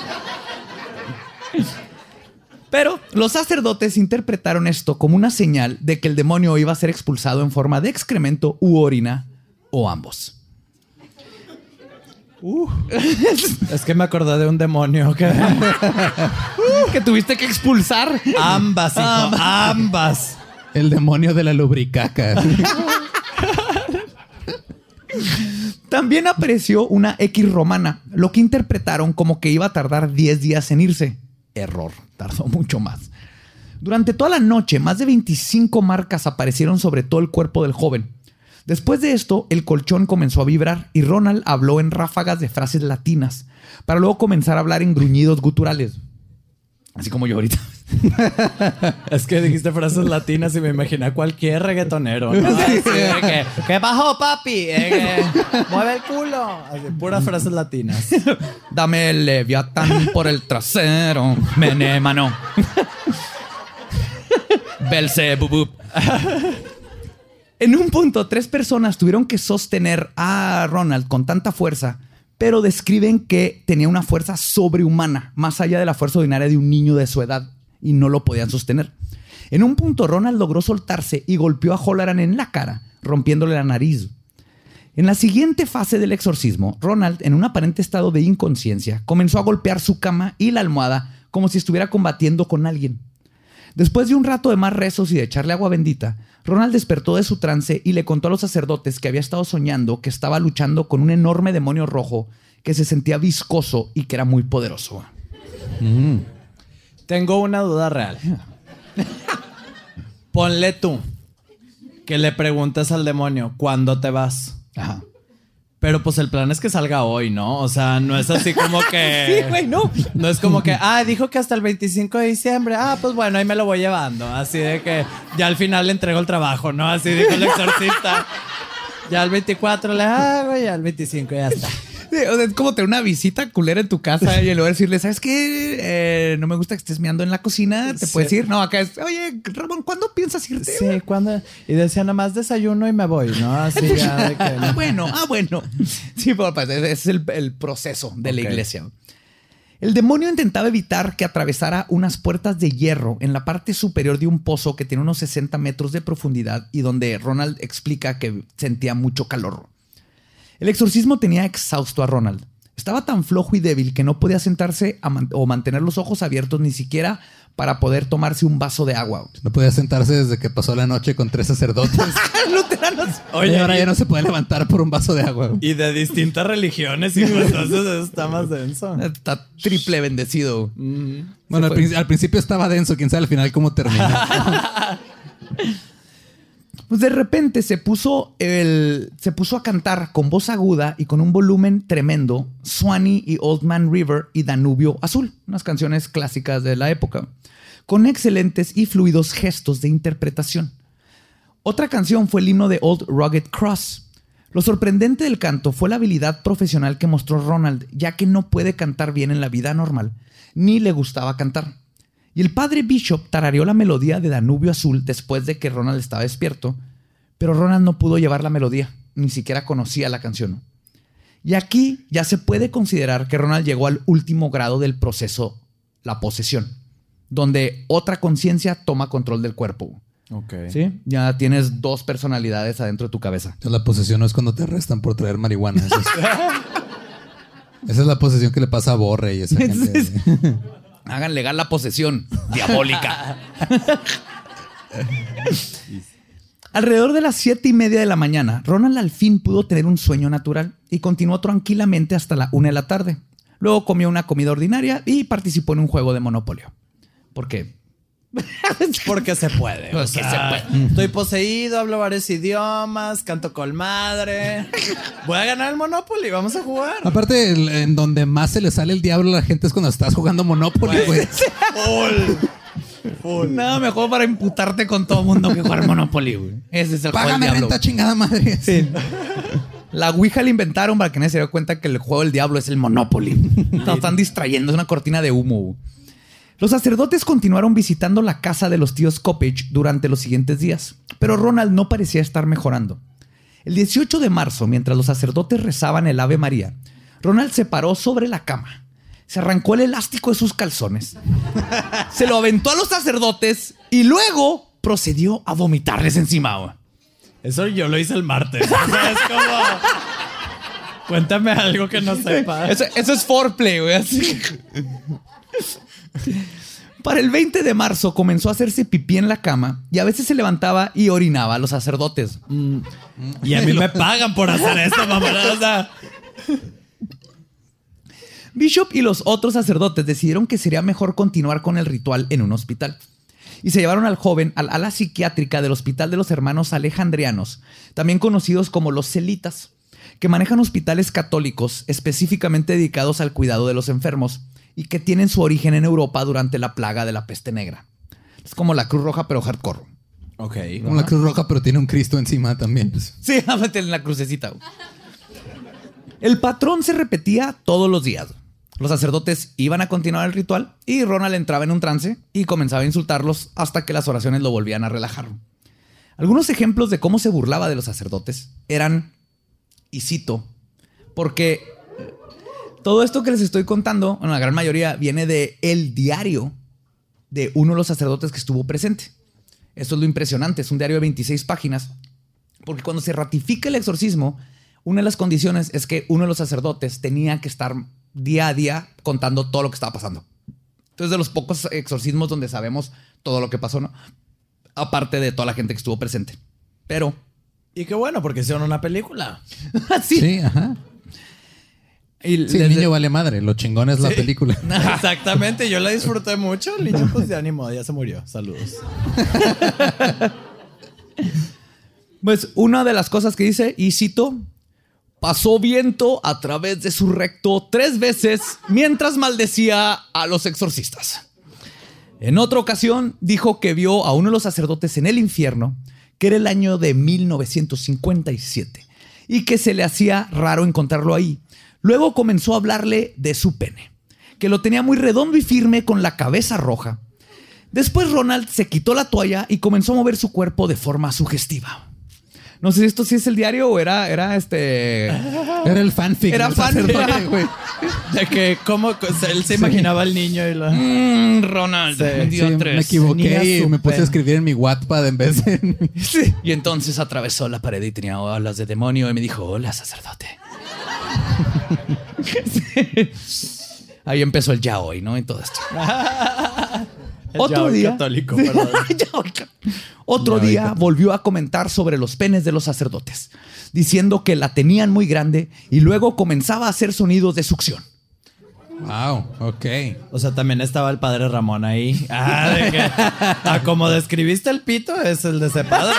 Pero los sacerdotes interpretaron esto como una señal de que el demonio iba a ser expulsado en forma de excremento u orina o ambos. Es que me acordé de un demonio que... que tuviste que expulsar. Ambas, hijo. Ambas. El demonio de la lubricaca. También apareció una X romana, lo que interpretaron como que iba a tardar 10 días en irse. Error, tardó mucho más. Durante toda la noche, más de 25 marcas aparecieron sobre todo el cuerpo del joven. Después de esto, el colchón comenzó a vibrar y Ronald habló en ráfagas de frases latinas, para luego comenzar a hablar en gruñidos guturales. Así como yo ahorita. Es que dijiste frases latinas y me imaginé a cualquier reggaetonero. ¿no? Así de que, ¿Qué bajó, papi? Eh, que, mueve el culo. Así, puras frases latinas. Dame el leviatán por el trasero. Menemano. Belzebubub. En un punto, tres personas tuvieron que sostener a Ronald con tanta fuerza, pero describen que tenía una fuerza sobrehumana, más allá de la fuerza ordinaria de un niño de su edad, y no lo podían sostener. En un punto, Ronald logró soltarse y golpeó a Holaran en la cara, rompiéndole la nariz. En la siguiente fase del exorcismo, Ronald, en un aparente estado de inconsciencia, comenzó a golpear su cama y la almohada como si estuviera combatiendo con alguien. Después de un rato de más rezos y de echarle agua bendita, Ronald despertó de su trance y le contó a los sacerdotes que había estado soñando que estaba luchando con un enorme demonio rojo que se sentía viscoso y que era muy poderoso. Tengo una duda real. Ponle tú que le preguntes al demonio cuándo te vas. Ajá. Pero pues el plan es que salga hoy, ¿no? O sea, no es así como que. Sí, güey, no. No es como que, ah, dijo que hasta el 25 de diciembre. Ah, pues bueno, ahí me lo voy llevando. Así de que ya al final le entrego el trabajo, ¿no? Así dijo el exorcista. Ya al 24 le hago y al 25 ya está. O sea, es como tener una visita culera en tu casa y de decirle, ¿sabes qué? Eh, no me gusta que estés meando en la cocina. ¿Te Sí. puedes ir? No, acá es, oye, Ramón, ¿cuándo piensas irte? Sí, cuando. Y decía nada más desayuno y me voy, ¿no? Así ya de que. Ah, bueno, ah, bueno. Sí, pues, ese es el, el proceso de la iglesia. El demonio intentaba evitar que atravesara unas puertas de hierro en la parte superior de un pozo que tiene unos 60 metros de profundidad y donde Ronald explica que sentía mucho calor. El exorcismo tenía exhausto a Ronald. Estaba tan flojo y débil que no podía sentarse a man- o mantener los ojos abiertos ni siquiera para poder tomarse un vaso de agua. No podía sentarse desde que pasó la noche con tres sacerdotes. Luteranos. Oye, ahora ya no se puede levantar por un vaso de agua. Y de distintas religiones, hijo, entonces eso está más denso. Está triple bendecido. Bueno, al, prin- al principio estaba denso, quién sabe al final cómo terminó. Pues de repente se puso, el, se puso a cantar con voz aguda y con un volumen tremendo Swanee y Old Man River y Danubio Azul, unas canciones clásicas de la época, con excelentes y fluidos gestos de interpretación. Otra canción fue el himno de Old Rugged Cross. Lo sorprendente del canto fue la habilidad profesional que mostró Ronald, ya que no puede cantar bien en la vida normal, ni le gustaba cantar. Y el padre Bishop tarareó la melodía de Danubio Azul después de que Ronald estaba despierto, pero Ronald no pudo llevar la melodía, ni siquiera conocía la canción. Y aquí ya se puede considerar que Ronald llegó al último grado del proceso, la posesión, donde otra conciencia toma control del cuerpo. Ok. ¿Sí? Ya tienes dos personalidades adentro de tu cabeza. Entonces, la posesión no es cuando te arrestan por traer marihuana. Esa es, esa es la posesión que le pasa a Borre y esa gente. Hagan legal la posesión diabólica. Alrededor de las siete y media de la mañana, Ronald al fin pudo tener un sueño natural y continuó tranquilamente hasta la una de la tarde. Luego comió una comida ordinaria y participó en un juego de Monopolio. ¿Por qué? Porque se puede. o Porque sea, se puede. Estoy poseído, hablo varios idiomas, canto con madre. Voy a ganar el Monopoly, vamos a jugar. Aparte, el- en donde más se le sale el diablo a la gente es cuando estás jugando Monopoly, güey. Nada mejor para imputarte con todo el mundo que jugar Monopoly, güey. Ese es el juego del Págame diablo. renta, chingada madre. La Ouija la inventaron para que nadie se dé cuenta que el juego del diablo es el Monopoly. Nos están distrayendo, es una cortina de humo. Los sacerdotes continuaron visitando la casa de los tíos Coppage durante los siguientes días, pero Ronald no parecía estar mejorando. El 18 de marzo, mientras los sacerdotes rezaban el Ave María, Ronald se paró sobre la cama, se arrancó el elástico de sus calzones, se lo aventó a los sacerdotes y luego procedió a vomitarles encima. Eso yo lo hice el martes. O sea, es como. Cuéntame algo que no sepa. Eso, eso es foreplay, güey. así. Para el 20 de marzo comenzó a hacerse pipí en la cama y a veces se levantaba y orinaba a los sacerdotes. Y a mí me pagan por hacer eso, mamá. O sea, Bishop y los otros sacerdotes decidieron que sería mejor continuar con el ritual en un hospital. Y se llevaron al joven al ala psiquiátrica del Hospital de los Hermanos Alejandrianos, también conocidos como los Celitas, que manejan hospitales católicos específicamente dedicados al cuidado de los enfermos y que tienen su origen en Europa durante la plaga de la peste negra. Es como la Cruz Roja, pero hardcore. ok. Como la Cruz Roja, pero tiene un Cristo encima también. Sí, en la crucecita. El patrón se repetía todos los días. Los sacerdotes iban a continuar el ritual y Ronald entraba en un trance y comenzaba a insultarlos hasta que las oraciones lo volvían a relajar. Algunos ejemplos de cómo se burlaba de los sacerdotes eran, y cito, porque todo esto que les estoy contando, bueno, la gran mayoría viene de el diario de uno de los sacerdotes que estuvo presente. Esto es lo impresionante, es un diario de 26 páginas porque cuando se ratifica el exorcismo, una de las condiciones es que uno de los sacerdotes tenía que estar día a día contando todo lo que estaba pasando. Entonces, de los pocos exorcismos donde sabemos todo lo que pasó, ¿no? Aparte de toda la gente que estuvo presente. Pero, Y qué bueno, porque hicieron una película. así. Sí, ajá. Y Sí, el niño vale madre. Lo chingón es la película. Exactamente, yo la disfruté mucho. El niño, pues de ánimo, ya se murió. Saludos. Pues una de las cosas que dice, y cito, pasó viento a través de su recto tres veces mientras maldecía a los exorcistas. En otra ocasión dijo que vio a uno de los sacerdotes en el infierno, que era el año de 1957, y que se le hacía raro encontrarlo ahí. Luego comenzó a hablarle de su pene, que lo tenía muy redondo y firme con la cabeza roja. Después Ronald se quitó la toalla y comenzó a mover su cuerpo de forma sugestiva. No sé si esto sí es el diario o era, era este. Era el fanfic. Era del fanfic. De que cómo él se imaginaba al niño y lo... Mm, Ronald, Sí, dio Sí, tres. me equivoqué y me puse a escribir en mi Wattpad en vez de... en mi- Sí. Y entonces atravesó la pared y tenía alas de demonio y me dijo, hola, sacerdote. Ahí empezó el ya hoy, ¿no? Y todo esto. El Otro día. católico, Otro día católico. volvió a comentar sobre los penes de los sacerdotes, diciendo que la tenían muy grande y luego comenzaba a hacer sonidos de succión. Wow, ok. O sea, también estaba el padre Ramón ahí. Ah, de que. Ah, como describiste el pito, es el de ese padre.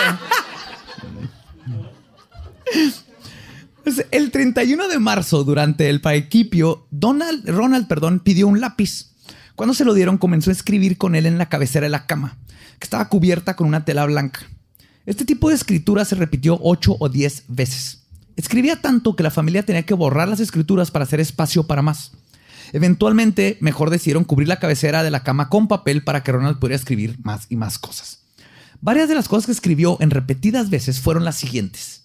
El 31 de marzo, durante el paequipio, Donald, Ronald perdón, pidió un lápiz. Cuando se lo dieron, comenzó a escribir con él en la cabecera de la cama, que estaba cubierta con una tela blanca. Este tipo de escritura se repitió ocho o diez veces. Escribía tanto que la familia tenía que borrar las escrituras para hacer espacio para más. Eventualmente, mejor decidieron cubrir la cabecera de la cama con papel para que Ronald pudiera escribir más y más cosas. Varias de las cosas que escribió en repetidas veces fueron las siguientes.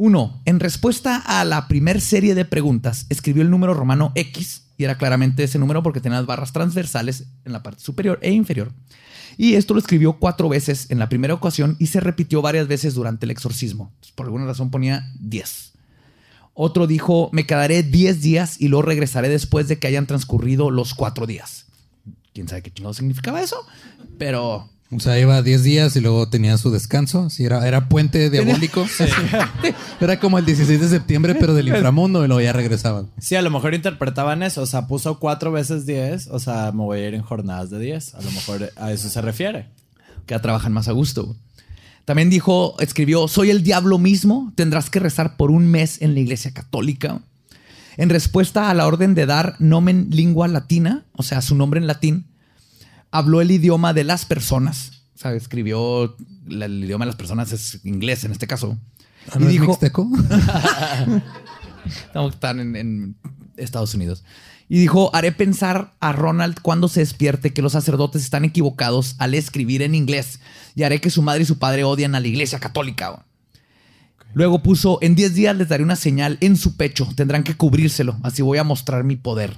Uno, en respuesta a la primer serie de preguntas, escribió el número romano X, y era claramente ese número porque tenía las barras transversales en la parte superior e inferior. Y esto lo escribió cuatro veces en la primera ocasión y se repitió varias veces durante el exorcismo. Por alguna razón ponía 10. Otro dijo, me quedaré 10 días y luego regresaré después de que hayan transcurrido los cuatro días. ¿Quién sabe qué chingado significaba eso? Pero O sea, iba 10 días y luego tenía su descanso. Sí, era, era puente diabólico. Era como el 16 de septiembre, pero del inframundo y luego ya regresaban. Sí, a lo mejor interpretaban eso. O sea, puso cuatro veces 10. O sea, me voy a ir en jornadas de 10. A lo mejor a eso se refiere. que ya trabajan más a gusto. También dijo, escribió, soy el diablo mismo, tendrás que rezar por un mes en la iglesia católica. En respuesta a la orden de dar nomen lingua latina, o sea, su nombre en latín, habló el idioma de las personas. O sea, escribió la- el idioma de las personas, es inglés en este caso. Ah, ¿no y es dijo, mixteco? no, están en, en Estados Unidos. Y dijo, haré pensar a Ronald cuando se despierte que los sacerdotes están equivocados al escribir en inglés y haré que su madre y su padre odian a la iglesia católica. Luego puso, en 10 días les daré una señal en su pecho, tendrán que cubrírselo, así voy a mostrar mi poder.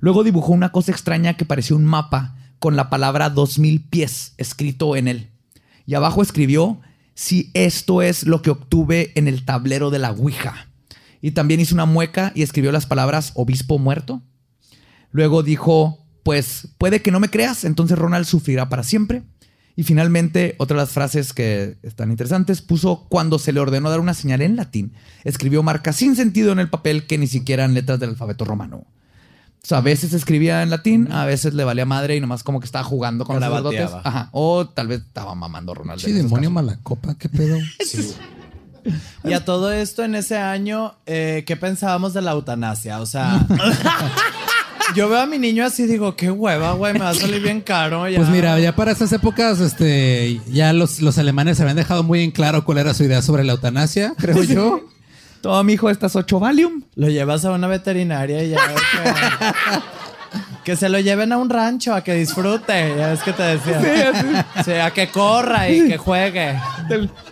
Luego dibujó una cosa extraña que parecía un mapa con la palabra 2000 pies escrito en él. Y abajo escribió, si esto es lo que obtuve en el tablero de la Ouija. Y también hizo una mueca y escribió las palabras obispo muerto. Luego dijo, pues puede que no me creas, entonces Ronald sufrirá para siempre. Y finalmente, otra de las frases que están interesantes, puso cuando se le ordenó dar una señal en latín, escribió marcas sin sentido en el papel que ni siquiera en letras del alfabeto romano. O sea, a veces escribía en latín, a veces le valía madre y nomás como que estaba jugando con los sacerdotes. Ajá. O tal vez estaba mamando Ronald. Che, en esos demonio casos. mala copa, qué pedo. Y a todo esto en ese año, eh, ¿qué pensábamos de la eutanasia? O sea, yo veo a mi niño así y digo, qué hueva, güey, me va a salir bien caro. ya". Pues mira, ya para esas épocas, este, ya los, los alemanes habían dejado muy en claro cuál era su idea sobre la eutanasia, creo yo. Toma, mijo, estas ocho Valium. Lo llevas a una veterinaria y ya ves que, que se lo lleven a un rancho a que disfrute. Ya ves que te decía. Sí, a que corra y que juegue.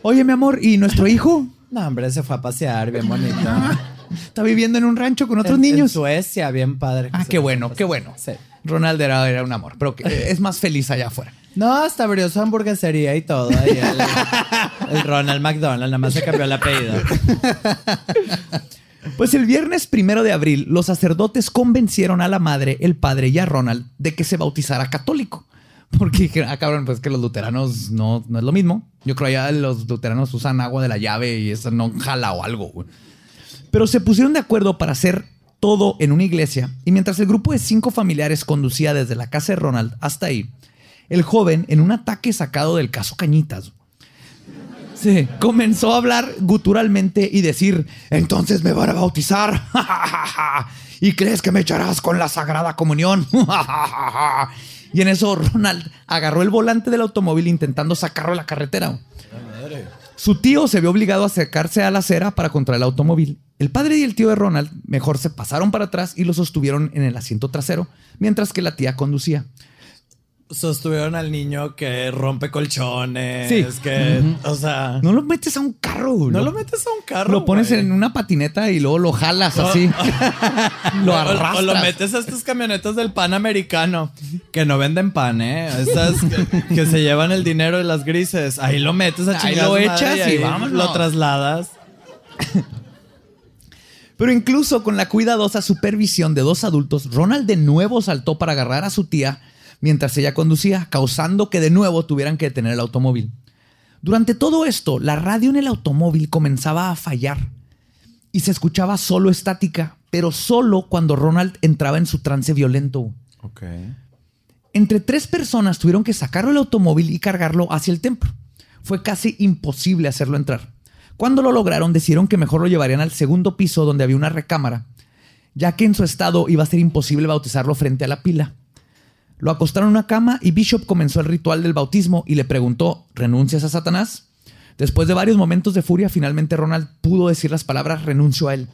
Oye, mi amor, ¿y nuestro hijo? No, hombre, se fue a pasear, bien bonito. Está viviendo en un rancho con otros En- En niños. Suecia, bien padre. Ah, qué bueno, qué bueno. Sí. Ronald era, era un amor, pero que es más feliz allá afuera. No, hasta abrió su hamburguesería y todo. ahí el, el Ronald McDonald, nada más se cambió el apellido. Pues el viernes primero de abril, los sacerdotes convencieron a la madre, el padre y a Ronald de que se bautizara católico. Porque dijeron, ah, cabrón, pues que los luteranos no, no es lo mismo. Yo creo allá los luteranos usan agua de la llave y eso no jala o algo. Pero se pusieron de acuerdo para hacer todo en una iglesia y mientras el grupo de cinco familiares conducía desde la casa de Ronald hasta ahí, el joven, en un ataque sacado del caso Cañitas, Sí, comenzó a hablar guturalmente y decir, entonces me van a bautizar. ¿Y crees que me echarás con la Sagrada Comunión? y en eso Ronald agarró el volante del automóvil intentando sacarlo de la carretera. Su tío se vio obligado a acercarse a la acera para contra el automóvil El padre y el tío de Ronald mejor se pasaron para atrás y lo sostuvieron en el asiento trasero, mientras que la tía conducía. Sostuvieron al niño que rompe colchones. Sí. que, o sea, No lo metes a un carro. no lo, lo metes a un carro. lo pones güey. en una patineta y luego lo jalas así. lo arrastras. O, lo metes a estas camionetas del pan americano. Que no venden pan, ¿eh? Estas que, que se llevan el dinero de las grises. Ahí lo metes a Ahí chingar lo su madre echas y ahí vámonos. Lo trasladas. Pero incluso con la cuidadosa supervisión de dos adultos, Ronald de nuevo saltó para agarrar a su tía mientras ella conducía, causando que de nuevo tuvieran que detener el automóvil. Durante todo esto, la radio en el automóvil comenzaba a fallar y se escuchaba solo estática, pero solo cuando Ronald entraba en su trance violento. Ok. Entre tres personas tuvieron que sacarlo del automóvil y cargarlo hacia el templo. Fue casi imposible hacerlo entrar. Cuando lo lograron, decidieron que mejor lo llevarían al segundo piso donde había una recámara, ya que en su estado iba a ser imposible bautizarlo frente a la pila. Lo acostaron en una cama y Bishop comenzó el ritual del bautismo y le preguntó, ¿renuncias a Satanás? Después de varios momentos de furia, finalmente Ronald pudo decir las palabras renuncio a él.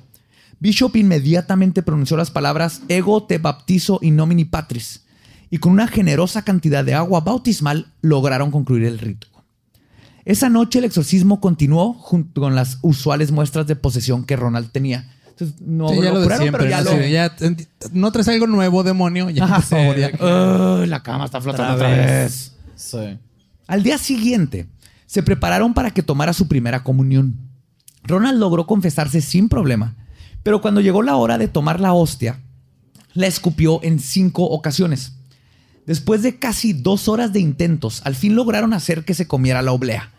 Bishop inmediatamente pronunció las palabras ego te baptizo in nomini patris y con una generosa cantidad de agua bautismal lograron concluir el rito. Esa noche el exorcismo continuó junto con las usuales muestras de posesión que Ronald tenía. Entonces, no Sí, ya lo curaron, siempre. pero ya ¿no? lo- Sí, ya, ent- no traes algo nuevo, demonio. Ya, por favor, ya. Ay, la cama está flotando otra vez. Sí. Al día siguiente, se prepararon para que tomara su primera comunión. Ronald logró confesarse sin problema, pero cuando llegó la hora de tomar la hostia, la escupió en cinco ocasiones. Después de casi dos horas de intentos, al fin lograron hacer que se comiera la oblea.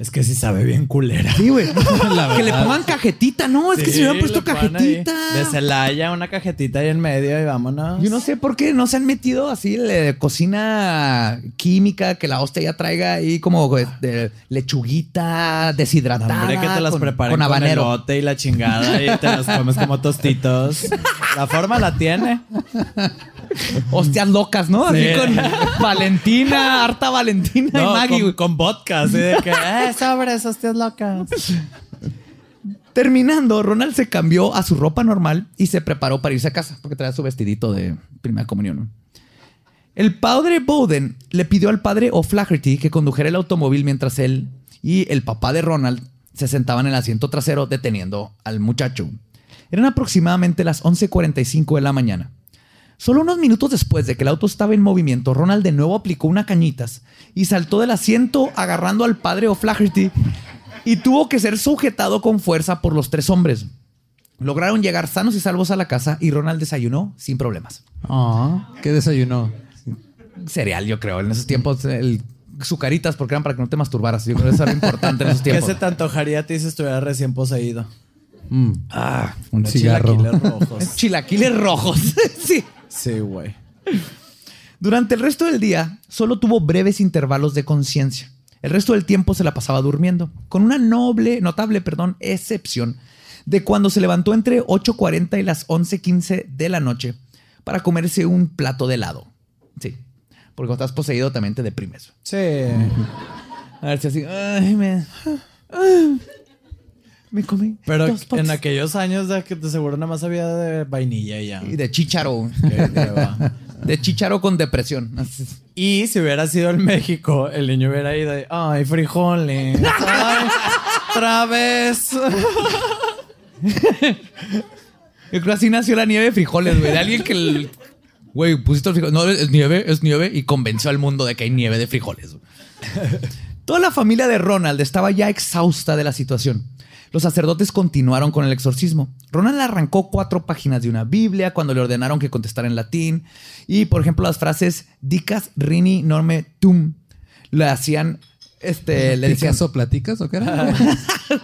Es que sí sabe bien culera. Sí, güey. Que le pongan cajetita, no, es que se hubieran puesto ahí cajetita. De Celaya, una cajetita ahí en medio y vámonos. Yo no sé por qué no se han metido así de cocina química, que la hostia ya traiga ahí como de lechuguita deshidratada. Hombre, que te las con, preparen con con, habanero. elote y la chingada y te las comes como tostitos. La forma la tiene. Hostias locas, ¿no? Así Sí. con Valentina, harta Valentina y Maggie. con, vodka, así de que, eh, sobres, hostias locas. Terminando, Ronald se cambió a su ropa normal y se preparó para irse a casa, porque traía su vestidito de primera comunión. El padre Bowden le pidió al padre O'Flaherty que condujera el automóvil mientras él y el papá de Ronald se sentaban en el asiento trasero deteniendo al muchacho. Eran aproximadamente las 11:45 de la mañana. Solo unos minutos después de que el auto estaba en movimiento, Ronald de nuevo aplicó una cañitas y saltó del asiento agarrando al padre O'Flaherty y tuvo que ser sujetado con fuerza por los tres hombres. Lograron llegar sanos y salvos a la casa y Ronald desayunó sin problemas. Ah, ¿Qué desayunó? Cereal, yo creo. En esos tiempos, el sucaritas, porque eran para que no te masturbaras. Yo creo que eso era importante en esos ¿Qué tiempos. se te antojaría a ti si estuviera recién poseído? Mm, Ah, un Unos cigarro. chilaquiles rojos. chilaquiles rojos. sí. Sí, güey. Durante el resto del día, solo tuvo breves intervalos de conciencia. El resto del tiempo se la pasaba durmiendo, con una noble, notable, perdón, excepción de cuando se levantó entre 8.40 y las 11.15 de la noche para comerse un plato de helado. Sí, porque cuando estás poseído también te deprimes. Sí. A ver si así, ay, me, me comí Pero dos en aquellos años de que de seguro nada más había de vainilla y ya. y de chícharo, de chícharo con depresión. Y si hubiera sido en México, el niño hubiera ido y, ay, frijoles. Ay, otra vez. Yo creo que así nació la nieve de frijoles, güey. De alguien que, el- güey, pusiste los frijoles. No, es nieve, es nieve. Y convenció al mundo de que hay nieve de frijoles. Toda la familia de Ronald estaba ya exhausta de la situación. Los sacerdotes continuaron con el exorcismo. Ronald arrancó cuatro páginas de una Biblia cuando le ordenaron que contestara en latín. Y, por ejemplo, las frases dicas rini norme tum le hacían, este, le decían, ¿Picas o platicas o qué era?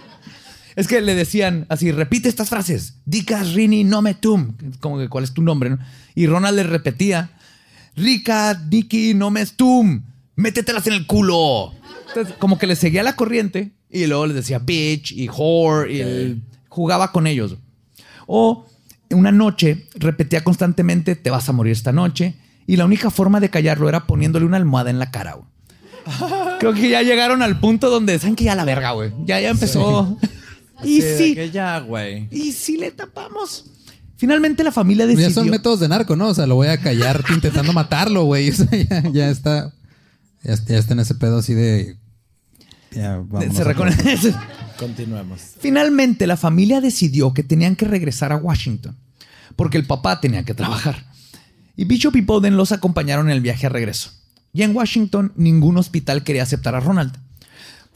es que le decían así, repite estas frases. Dicas rini nome tum. Como que cuál es tu nombre, ¿no? Y Ronald le repetía, Rica, Diki, nomes tum. Métetelas en el culo. Entonces, como que le seguía la corriente y luego les decía bitch y whore y él jugaba con ellos. O una noche repetía constantemente, te vas a morir esta noche. Y la única forma de callarlo era poniéndole una almohada en la cara, güey. Creo que ya llegaron al punto donde saben que ya la verga, güey. Ya, ya empezó. Y sí, que ya, güey. y sí le tapamos. Finalmente la familia decidió. ya son métodos de narco, ¿no? O sea, lo voy a callar intentando matarlo, güey. O sea, ya, ya está. Ya, está- ya está en ese pedo así de. Ya, vamos. se reconoce. Continuemos. Finalmente, la familia decidió que tenían que regresar a Washington, porque el papá tenía que trabajar. Y Bishop y Bowden los acompañaron en el viaje a regreso. Y en Washington, ningún hospital quería aceptar a Ronald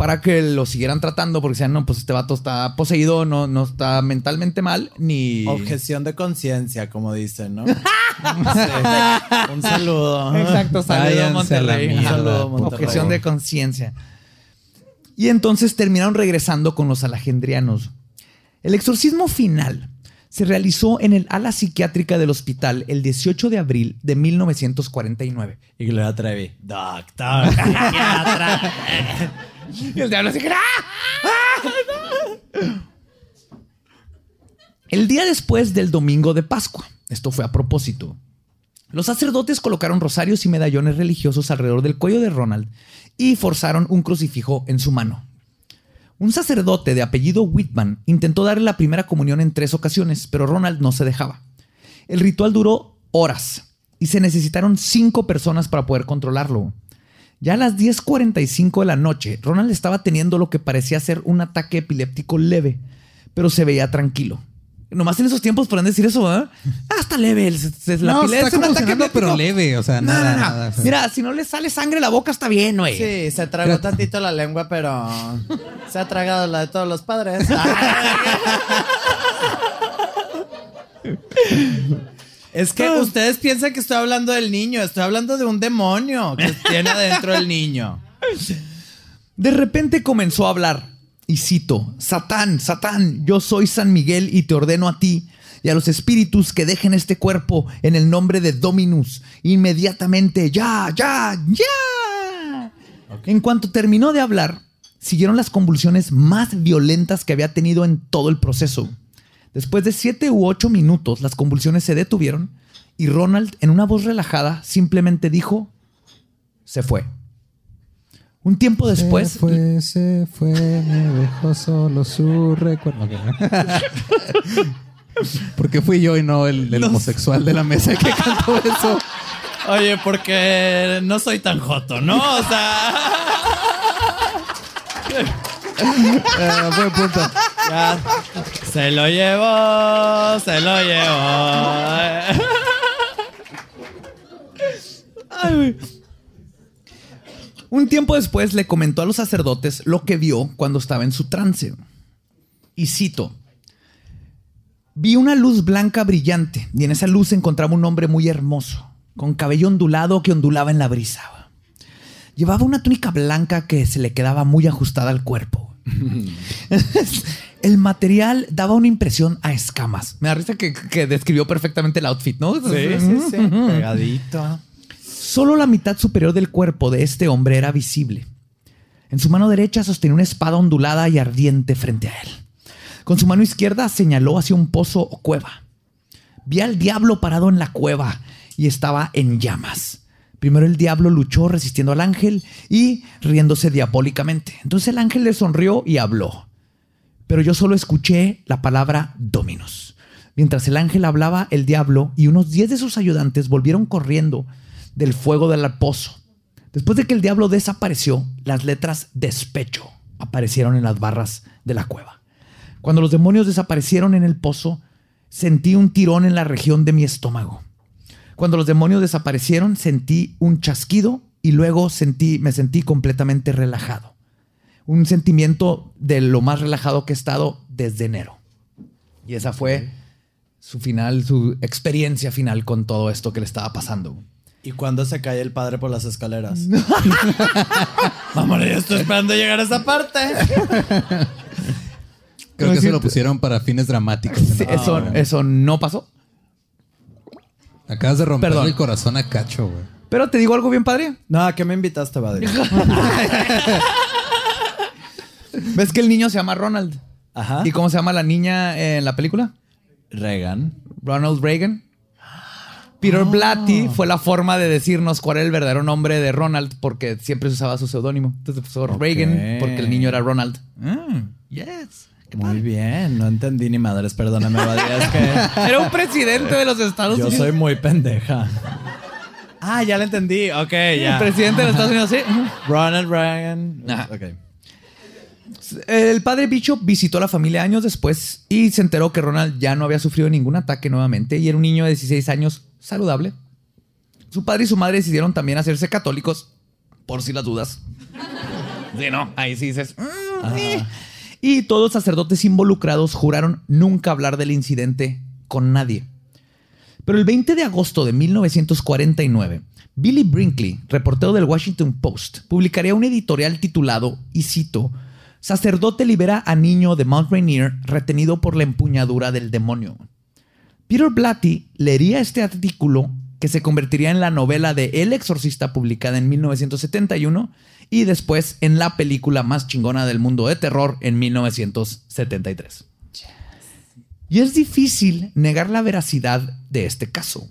para que lo siguieran tratando, porque decían, no, pues este vato está poseído, no, no está mentalmente mal, ni... Objeción de conciencia, como dicen, ¿no? Sí. Un saludo. Exacto, saludo Monterrey. Un saludo, Monterrey. Objeción de conciencia. Y entonces terminaron regresando con los alagendrianos. El exorcismo final se realizó en el ala psiquiátrica del hospital el 18 de abril de 1949. Y Gloria Trevi. Doctor. psiquiatra. Y el diablo así que, ¡ah! ¡Ah! El día después del domingo de Pascua, esto fue a propósito, los sacerdotes colocaron rosarios y medallones religiosos alrededor del cuello de Ronald y forzaron un crucifijo en su mano. Un sacerdote de apellido Whitman intentó darle la primera comunión en tres ocasiones, pero Ronald no se dejaba. El ritual duró horas y se necesitaron cinco personas para poder controlarlo. Ya a las 10.45 de la noche, Ronald estaba teniendo lo que parecía ser un ataque epiléptico leve, pero se veía tranquilo. Nomás en esos tiempos podrán decir eso, ¿eh? Ah, está leve. la No, está es un ataque pero leve. O sea, nada, nada. sea. Mira, si no le sale sangre a la boca, está bien, güey. Sí, se tragó tantito la lengua, pero se ha tragado la de todos los padres. Es que ustedes piensan que estoy hablando del niño, estoy hablando de un demonio que tiene adentro el niño. De repente comenzó a hablar, y cito, Satán, Satán, yo soy San Miguel y te ordeno a ti y a los espíritus que dejen este cuerpo en el nombre de Dominus, inmediatamente, ya, ya, ya. En cuanto terminó de hablar, siguieron las convulsiones más violentas que había tenido en todo el proceso. Después de siete u ocho minutos, las convulsiones se detuvieron y Ronald, en una voz relajada, simplemente dijo, se fue. Un tiempo después, Se fue, se fue, me dejó solo su recuerdo. Ok. Porque fui yo y no el, el homosexual de la mesa que cantó eso. Oye, porque no soy tan joto, ¿no? O sea, Eh, buen punto. ya. se lo llevó, se lo llevó. Un tiempo después le comentó a los sacerdotes lo que vio cuando estaba en su trance. Y cito, vi una luz blanca brillante y en esa luz encontraba un hombre muy hermoso, con cabello ondulado que ondulaba en la brisa. Llevaba una túnica blanca que se le quedaba muy ajustada al cuerpo. El material daba una impresión a escamas. Me da risa que, que describió perfectamente el outfit, ¿no? Pegadito. Solo la mitad superior del cuerpo de este hombre era visible. En su mano derecha sostenía una espada ondulada y ardiente frente a él. Con su mano izquierda señaló hacia un pozo o cueva. Vi al diablo parado en la cueva y estaba en llamas. Primero el diablo luchó resistiendo al ángel y riéndose diabólicamente. Entonces el ángel le sonrió y habló. Pero yo solo escuché la palabra Dominus. Mientras el ángel hablaba, el diablo y unos diez de sus ayudantes volvieron corriendo del fuego del pozo. Después de que el diablo desapareció, las letras despecho aparecieron en las barras de la cueva. Cuando los demonios desaparecieron en el pozo, sentí un tirón en la región de mi estómago. Cuando los demonios desaparecieron, sentí un chasquido y luego sentí, me sentí completamente relajado. Un sentimiento de lo más relajado que he estado desde enero. Y esa fue su final, su experiencia final con todo esto que le estaba pasando. ¿Y cuando se cae el padre por las escaleras? Vamos, yo estoy esperando llegar a esa parte. Creo que eso lo pusieron para fines dramáticos. Sí, ¿no? eso, eso no pasó. Acabas de romper Perdón. el corazón a Cacho, güey. Pero te digo algo bien padre. No, ¿a qué me invitaste, Badri? ¿Ves que el niño se llama Ronald? Ajá. ¿Y cómo se llama la niña en la película? Reagan. Ronald Reagan. Peter Blatty fue la forma de decirnos cuál era el verdadero nombre de Ronald porque siempre se usaba su seudónimo. Entonces puso Reagan porque el niño era Ronald. Mm, yes. Muy bien, no entendí ni madres, perdóname, es que Era un presidente de los Estados yo Unidos. soy muy pendeja. Ah, ya la entendí. Ok, ya. presidente de los Estados Unidos, sí. Ronald Reagan. Ajá. Ok. El padre Bishop visitó a la familia años después y se enteró que Ronald ya no había sufrido ningún ataque nuevamente y era un niño de 16 años saludable. Su padre y su madre decidieron también hacerse católicos, por si las dudas. Sí, no, ahí sí dices. "Mm, eh". Y todos los sacerdotes involucrados juraron nunca hablar del incidente con nadie. Pero el 20 de agosto de 1949, Billy Brinkley, reportero del Washington Post, publicaría un editorial titulado, y cito, Sacerdote libera a niño de Mount Rainier retenido por la empuñadura del demonio. Peter Blatty leería este artículo que se convertiría en la novela de El Exorcista publicada en 1971 y después en la película más chingona del mundo de terror en 1973. Y es difícil negar la veracidad de este caso.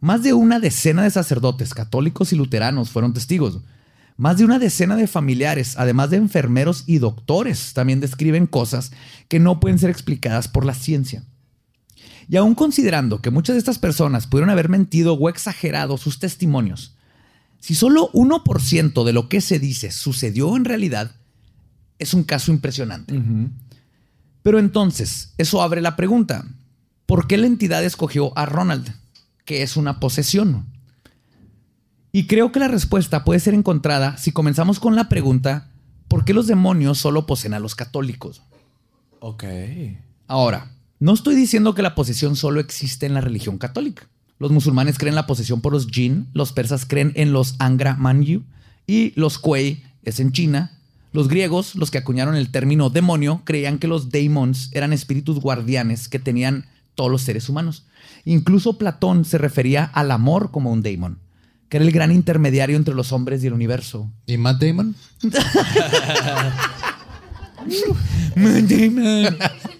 Más de una decena de sacerdotes católicos y luteranos fueron testigos. Más de una decena de familiares, además de enfermeros y doctores, también describen cosas que no pueden ser explicadas por la ciencia. Y aún considerando que muchas de estas personas pudieron haber mentido o exagerado sus testimonios, si solo 1% de lo que se dice sucedió en realidad, es un caso impresionante. Pero entonces, eso abre la pregunta, ¿por qué la entidad escogió a Ronald? Que es una posesión. Y creo que la respuesta puede ser encontrada si comenzamos con la pregunta, ¿por qué los demonios solo poseen a los católicos? Ok. Ahora, no estoy diciendo que la posesión solo existe en la religión católica. Los musulmanes creen la posesión por los jinn, los persas creen en los Angra Manyu y los Kuei es en China. Los griegos, los que acuñaron el término demonio, creían que los daemons eran espíritus guardianes que tenían todos los seres humanos. Incluso Platón se refería al amor como un daemon, que era el gran intermediario entre los hombres y el universo. ¿Y Matt Damon?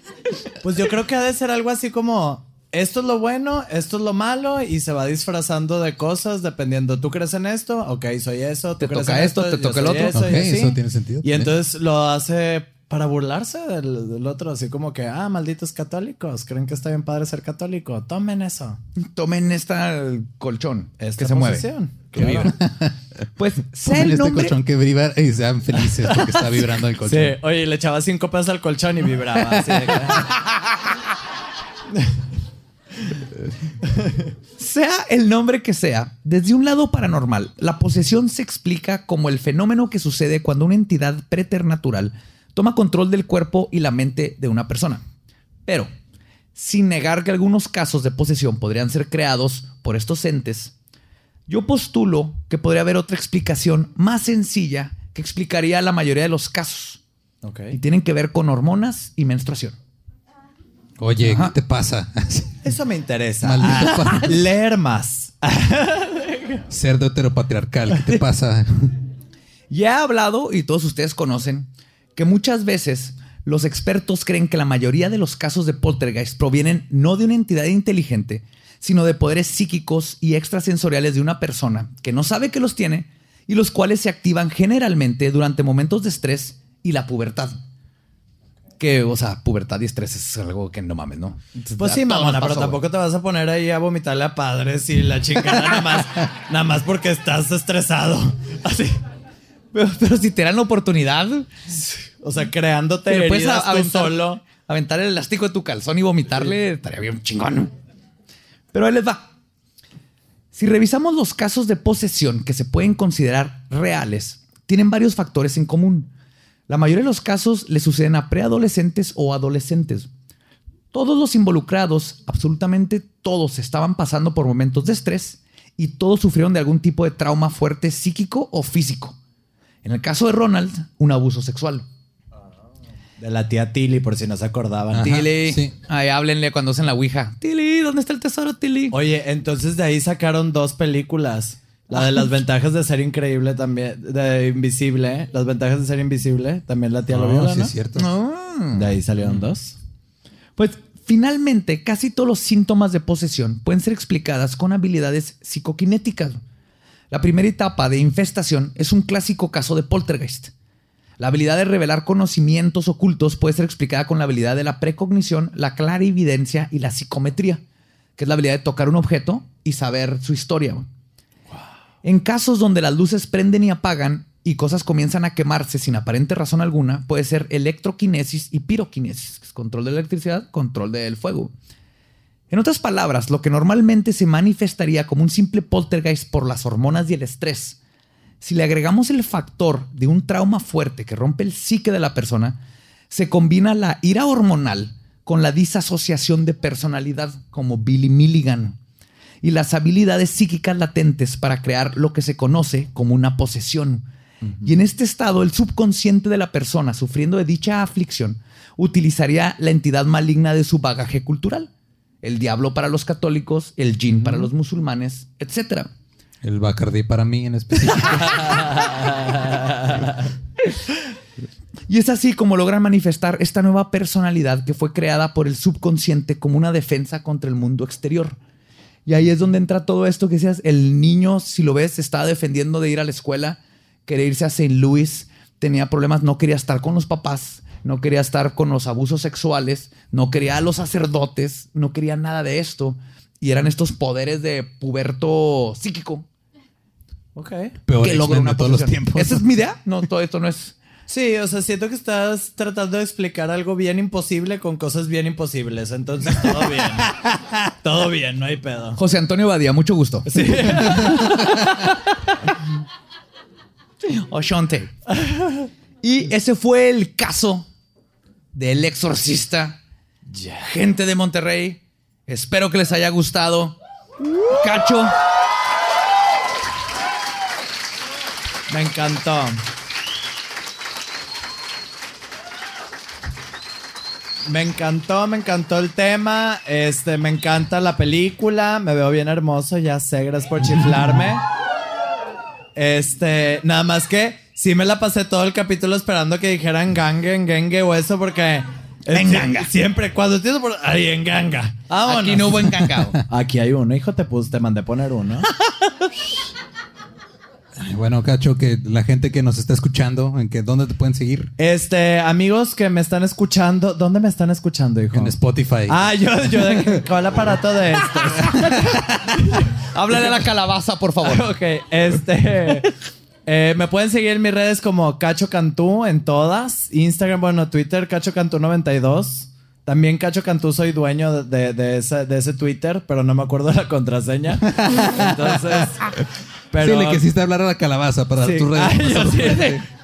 Pues yo creo que ha de ser algo así como esto es lo bueno, esto es lo malo y se va disfrazando de cosas dependiendo. ¿Tú crees en esto? Ok, soy eso. ¿Tú Te crees toca en esto, te Yo toca el soy otro. eso, Ok, y así. eso tiene sentido. Y entonces lo hace para burlarse del, del otro, así como que, ah, malditos católicos, creen que está bien padre ser católico, tomen eso. Tomen esta colchón Esta que se mueve. Que Claro. vibra. Pues sea Ponle el este nombre. colchón que vibra y sean felices porque está vibrando el colchón. Sí, oye, le echaba cinco pesos al colchón y vibraba. así de que- Sea el nombre que sea, desde un lado paranormal, la posesión se explica como el fenómeno que sucede cuando una entidad preternatural toma control del cuerpo y la mente de una persona. Pero, sin negar que algunos casos de posesión podrían ser creados por estos entes, yo postulo que podría haber otra explicación más sencilla que explicaría la mayoría de los casos. Y tienen que ver con hormonas y menstruación. Oye, ¿qué te pasa? Eso me interesa. Maldito Ah, leer más. Cerdo heteropatriarcal, ¿qué te pasa? Ya he hablado, y todos ustedes conocen, que muchas veces los expertos creen que la mayoría de los casos de poltergeist provienen no de una entidad inteligente, sino de poderes psíquicos y extrasensoriales de una persona que no sabe que los tiene y los cuales se activan generalmente durante momentos de estrés y la pubertad. Que, o sea, pubertad y estrés es algo que no mames, ¿no? Pues sí, mamona, pero tampoco te vas a poner ahí a vomitarle a padres y la chingada nada más, nada más porque estás estresado. Así. Pero, pero si te dan la oportunidad, O sea, creándote puedes heridas tú aventar, solo. aventar el elástico de tu calzón y vomitarle, estaría bien chingón. Pero ahí les va. Si revisamos los casos de posesión que se pueden considerar reales, tienen varios factores en común. La mayoría de los casos le suceden a preadolescentes o adolescentes. Todos los involucrados, absolutamente todos, estaban pasando por momentos de estrés y todos sufrieron de algún tipo de trauma fuerte psíquico o físico. En el caso de Ronald, un abuso sexual. De la tía Tilly, por si no se acordaban. Ajá, Tilly. sí. Ay, háblenle cuando hacen la ouija. Tilly, ¿dónde está el tesoro, Tilly? Oye, entonces de ahí sacaron dos películas. La de las ventajas de ser increíble también, de invisible. Las ventajas de ser invisible, también la tía lo vio, No, sí ¿no? es cierto. No. De ahí salieron dos. Pues finalmente, casi todos los síntomas de posesión pueden ser explicadas con habilidades psicoquinéticas. La primera etapa de infestación es un clásico caso de poltergeist. La habilidad de revelar conocimientos ocultos puede ser explicada con la habilidad de la precognición, la clarividencia y la psicometría, que es la habilidad de tocar un objeto y saber su historia. En casos donde las luces prenden y apagan y cosas comienzan a quemarse sin aparente razón alguna, puede ser electroquinesis y piroquinesis, que es control de la electricidad, control del fuego. En otras palabras, lo que normalmente se manifestaría como un simple poltergeist por las hormonas y el estrés, si le agregamos el factor de un trauma fuerte que rompe el psique de la persona, se combina la ira hormonal con la disasociación de personalidad, como Billy Milligan, y las habilidades psíquicas latentes para crear lo que se conoce como una posesión. Y en este estado, el subconsciente de la persona sufriendo de dicha aflicción utilizaría la entidad maligna de su bagaje cultural. El diablo para los católicos, el jinn para los musulmanes, etc. El Bacardi para mí en específico. Y es así como logran manifestar esta nueva personalidad que fue creada por el subconsciente como una defensa contra el mundo exterior. Y ahí es donde entra todo esto que decías, el niño, si lo ves, estaba defendiendo de ir a la escuela, quería irse a St. Louis, tenía problemas, no quería estar con los papás, no quería estar con los abusos sexuales, no quería a los sacerdotes, no quería nada de esto. Y eran estos poderes de puberto psíquico Ok. Peor que logra una de todos los tiempos. Esa es mi idea. No, todo esto no es. Sí, o sea, siento que estás tratando de explicar algo bien imposible con cosas bien imposibles. Entonces, todo bien. todo bien, no hay pedo. José Antonio Badía, mucho gusto. Sí. Oshonte. Y ese fue el caso del exorcista. Gente de Monterrey. Espero que les haya gustado. Cacho. Me encantó. Me encantó, me encantó el tema. Este, me encanta la película. Me veo bien hermoso, ya sé, gracias por chiflarme. Este, nada más que sí me la pasé todo el capítulo esperando que dijeran gangue, engengue o eso porque. es- Enganga. Siempre, cuando entiendo por. Ay, enganga. Vámonos. Aquí no hubo encangado. Aquí hay uno, hijo, te puse, te mandé poner uno. Ay, Bueno, Cacho, que la gente que nos está escuchando, ¿en que dónde te pueden seguir? Este, amigos que me están escuchando, ¿dónde me están escuchando, hijo? En Spotify. Ah, yo, yo de ¿cuál aparato de estos? Háblale a la calabaza, por favor. ok, este. eh, me pueden seguir en mis redes como Cacho Cantú en todas. Instagram, bueno, Twitter, Cacho Cantú 92. También Cacho Cantú soy dueño de, de ese, de ese Twitter, pero no me acuerdo de la contraseña. Entonces. Pero, sí, le quisiste hablar a la calabaza para Sí. tus redes. Ay, yo sí.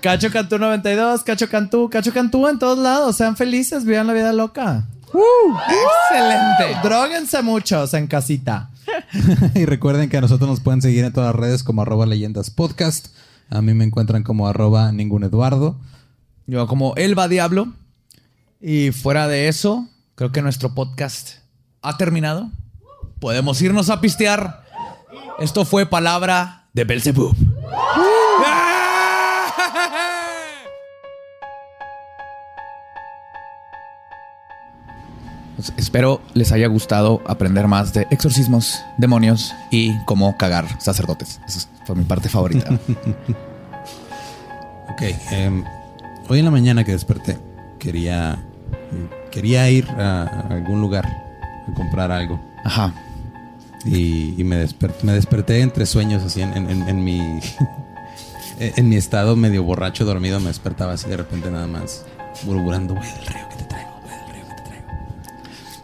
Cacho Cantú 92, Cacho Cantú, Cacho Cantú en todos lados. Sean felices, vivan la vida loca. Excelente. Dróguense muchos en casita. y recuerden que a nosotros nos pueden seguir en todas las redes como arroba leyendas podcast. A mí me encuentran como arroba ningún Eduardo. Yo como Elba Diablo. Y fuera de eso, creo que nuestro podcast ha terminado. Podemos irnos a pistear. Esto fue palabra de Belzebub. Pues espero les haya gustado aprender más de exorcismos, demonios y cómo cagar sacerdotes. Esa fue mi parte favorita. Ok. em, hoy en la mañana que desperté, quería, quería ir a algún lugar a comprar algo. Ajá. Y, y me, desperté, me desperté entre sueños, así en, en- en- en mi. en mi estado medio borracho, dormido, me despertaba así de repente nada más, murmurando: Voy del río que te traigo, voy del río que te traigo.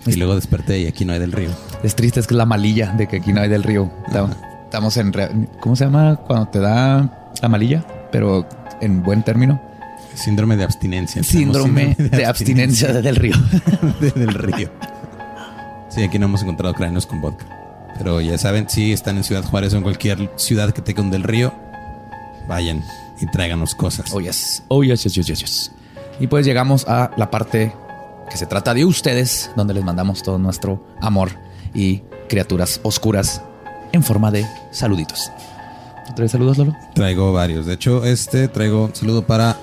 Y luego desperté y aquí no hay del río. Es triste, es que es la malilla de que aquí no hay del río. Estamos- Estamos en... ¿Cómo se llama cuando te da la malilla? Pero en buen término. Síndrome de abstinencia. Síndrome de abstinencia del río. de- del río. Sí, aquí no hemos encontrado cráneos con vodka. Pero ya saben, si están en Ciudad Juárez o en cualquier ciudad que tenga un del río, vayan y tráiganos cosas. Oh, yes. Oh, yes, yes, yes, yes. Y pues llegamos a la parte que se trata de ustedes, donde les mandamos todo nuestro amor y criaturas oscuras en forma de saluditos. ¿Tres saludos, Lolo? Traigo varios. De hecho, este traigo un saludo para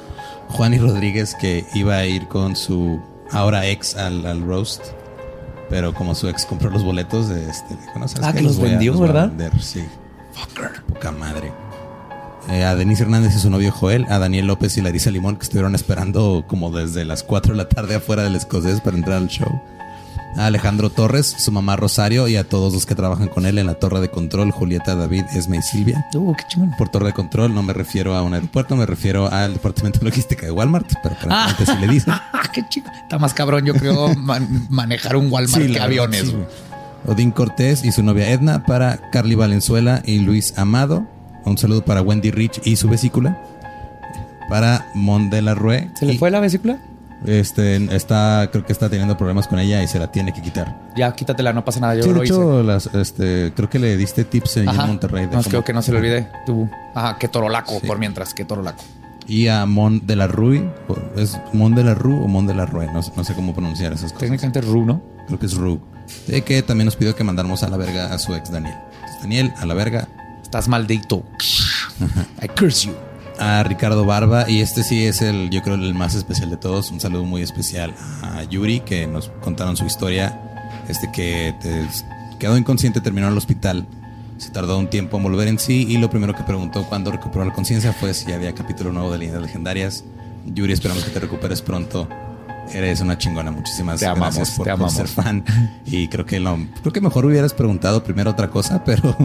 Juan y Rodríguez que iba a ir con su ahora ex al, al roast. Pero como su ex compró los boletos, este, dijo, no, ¿sabes Ah, qué? que los voy a- vendió, a ¿verdad? vender". Sí. Fucker. Poca madre. eh, a Denise Hernández y su novio Joel, a Daniel López y Larisa Limón, que estuvieron esperando como desde las 4 de la tarde afuera del escocés para entrar al show. A Alejandro Torres, su mamá Rosario y a todos los que trabajan con él en la torre de control, Julieta, David, Esme y Silvia. Uh, qué chingón. Por torre de control no me refiero a un aeropuerto, me refiero al departamento de logística de Walmart, pero aparentemente sí le dicen. Ah, qué chico. Está más cabrón, yo creo, man- manejar un Walmart Sí, que aviones. sí. Odín Cortés y su novia Edna, para Carly Valenzuela y Luis Amado. Un saludo para Wendy Rich y su vesícula. Para Mon de la Rue. ¿Se le fue la vesícula? Este, está, creo que está teniendo problemas con ella y se la tiene que quitar. Ya, quítatela, no pasa nada. Yo Sí, de lo hice. hecho, las, este, creo que le diste tips en Ajá. Monterrey. de No, creo que no se le olvide. Tú. Ajá, que torolaco Sí. por mientras, que torolaco. Y a Mon de la Rue. o- ¿Es Mon de la Rue o Mon de la Rue? No, sé- no sé cómo pronunciar esas cosas. Técnicamente Ru, ¿no? Creo que es Rue. De que también nos pidió que mandáramos a la verga a su ex Daniel. Entonces, Daniel, a la verga. Estás maldito. I curse you. A Ricardo Barba y este sí es el, yo creo, el más especial de todos. Un saludo muy especial a Yuri que nos contaron su historia. Este que te- quedó inconsciente, terminó en el hospital. Se tardó un tiempo en volver en sí y lo primero que preguntó cuando recuperó la conciencia fue si ya había capítulo nuevo de Líneas Legendarias. Yuri, esperamos que te recuperes pronto. Eres una chingona. Muchísimas Te amamos, gracias por, te por ser fan. Y creo que lo, creo que mejor hubieras preguntado primero otra cosa, pero,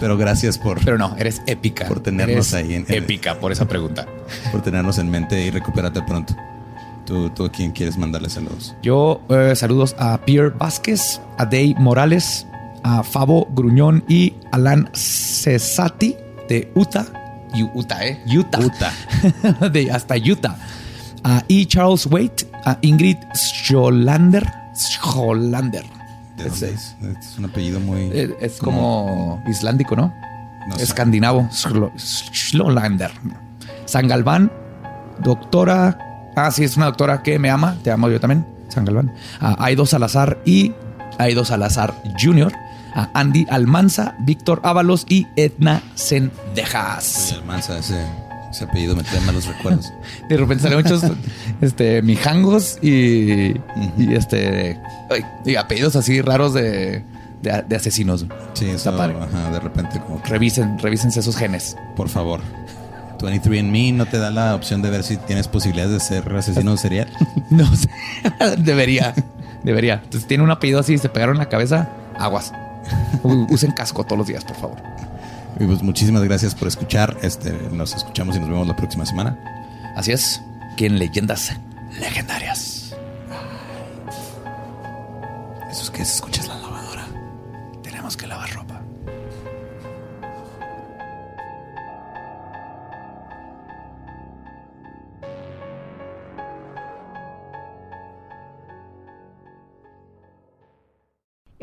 pero gracias por, Pero no, eres épica. Por tenernos Eres ahí en- en- épica por esa pregunta. por tenernos en mente y recupérate pronto. ¿Tú, tú a quién quieres mandarle saludos? Yo eh, saludos a Pierre Vázquez, a Day Morales, a Fabo Gruñón y Alan Cesati de Utah. Utah, ¿eh? Utah. Utah. de hasta Utah. A E. Charles Waite, a Ingrid Scholander. Scholander. ¿De Es- dónde es? Es un apellido muy... Eh, Es como islandico, ¿no? Escandinavo. Schlo- Schlolander. San Galván, doctora. Ah, sí, es una doctora que me ama. Te amo yo también. San Galván. A Aido Salazar y Aido Salazar Jr. A Andy Almanza, Víctor Ábalos y Edna Sendejas. Almanza, ese, ese apellido me trae malos recuerdos. De repente salen muchos este, mijangos y, y este y apellidos así raros de, de, de asesinos. Sí, Está eso, padre. ajá, de repente como que, Revisen, revísense esos genes. por favor. 23andMe no te da la opción de ver si tienes posibilidades de ser asesino serial. No sé. debería. Debería. Entonces tiene un apellido así y se pegaron en la cabeza. Aguas. Usen casco todos los días, por favor. Y pues muchísimas gracias por escuchar. Este, nos escuchamos y nos vemos la próxima semana. Así es. Que en leyendas legendarias. Eso es que se escuchas la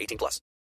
18 plus.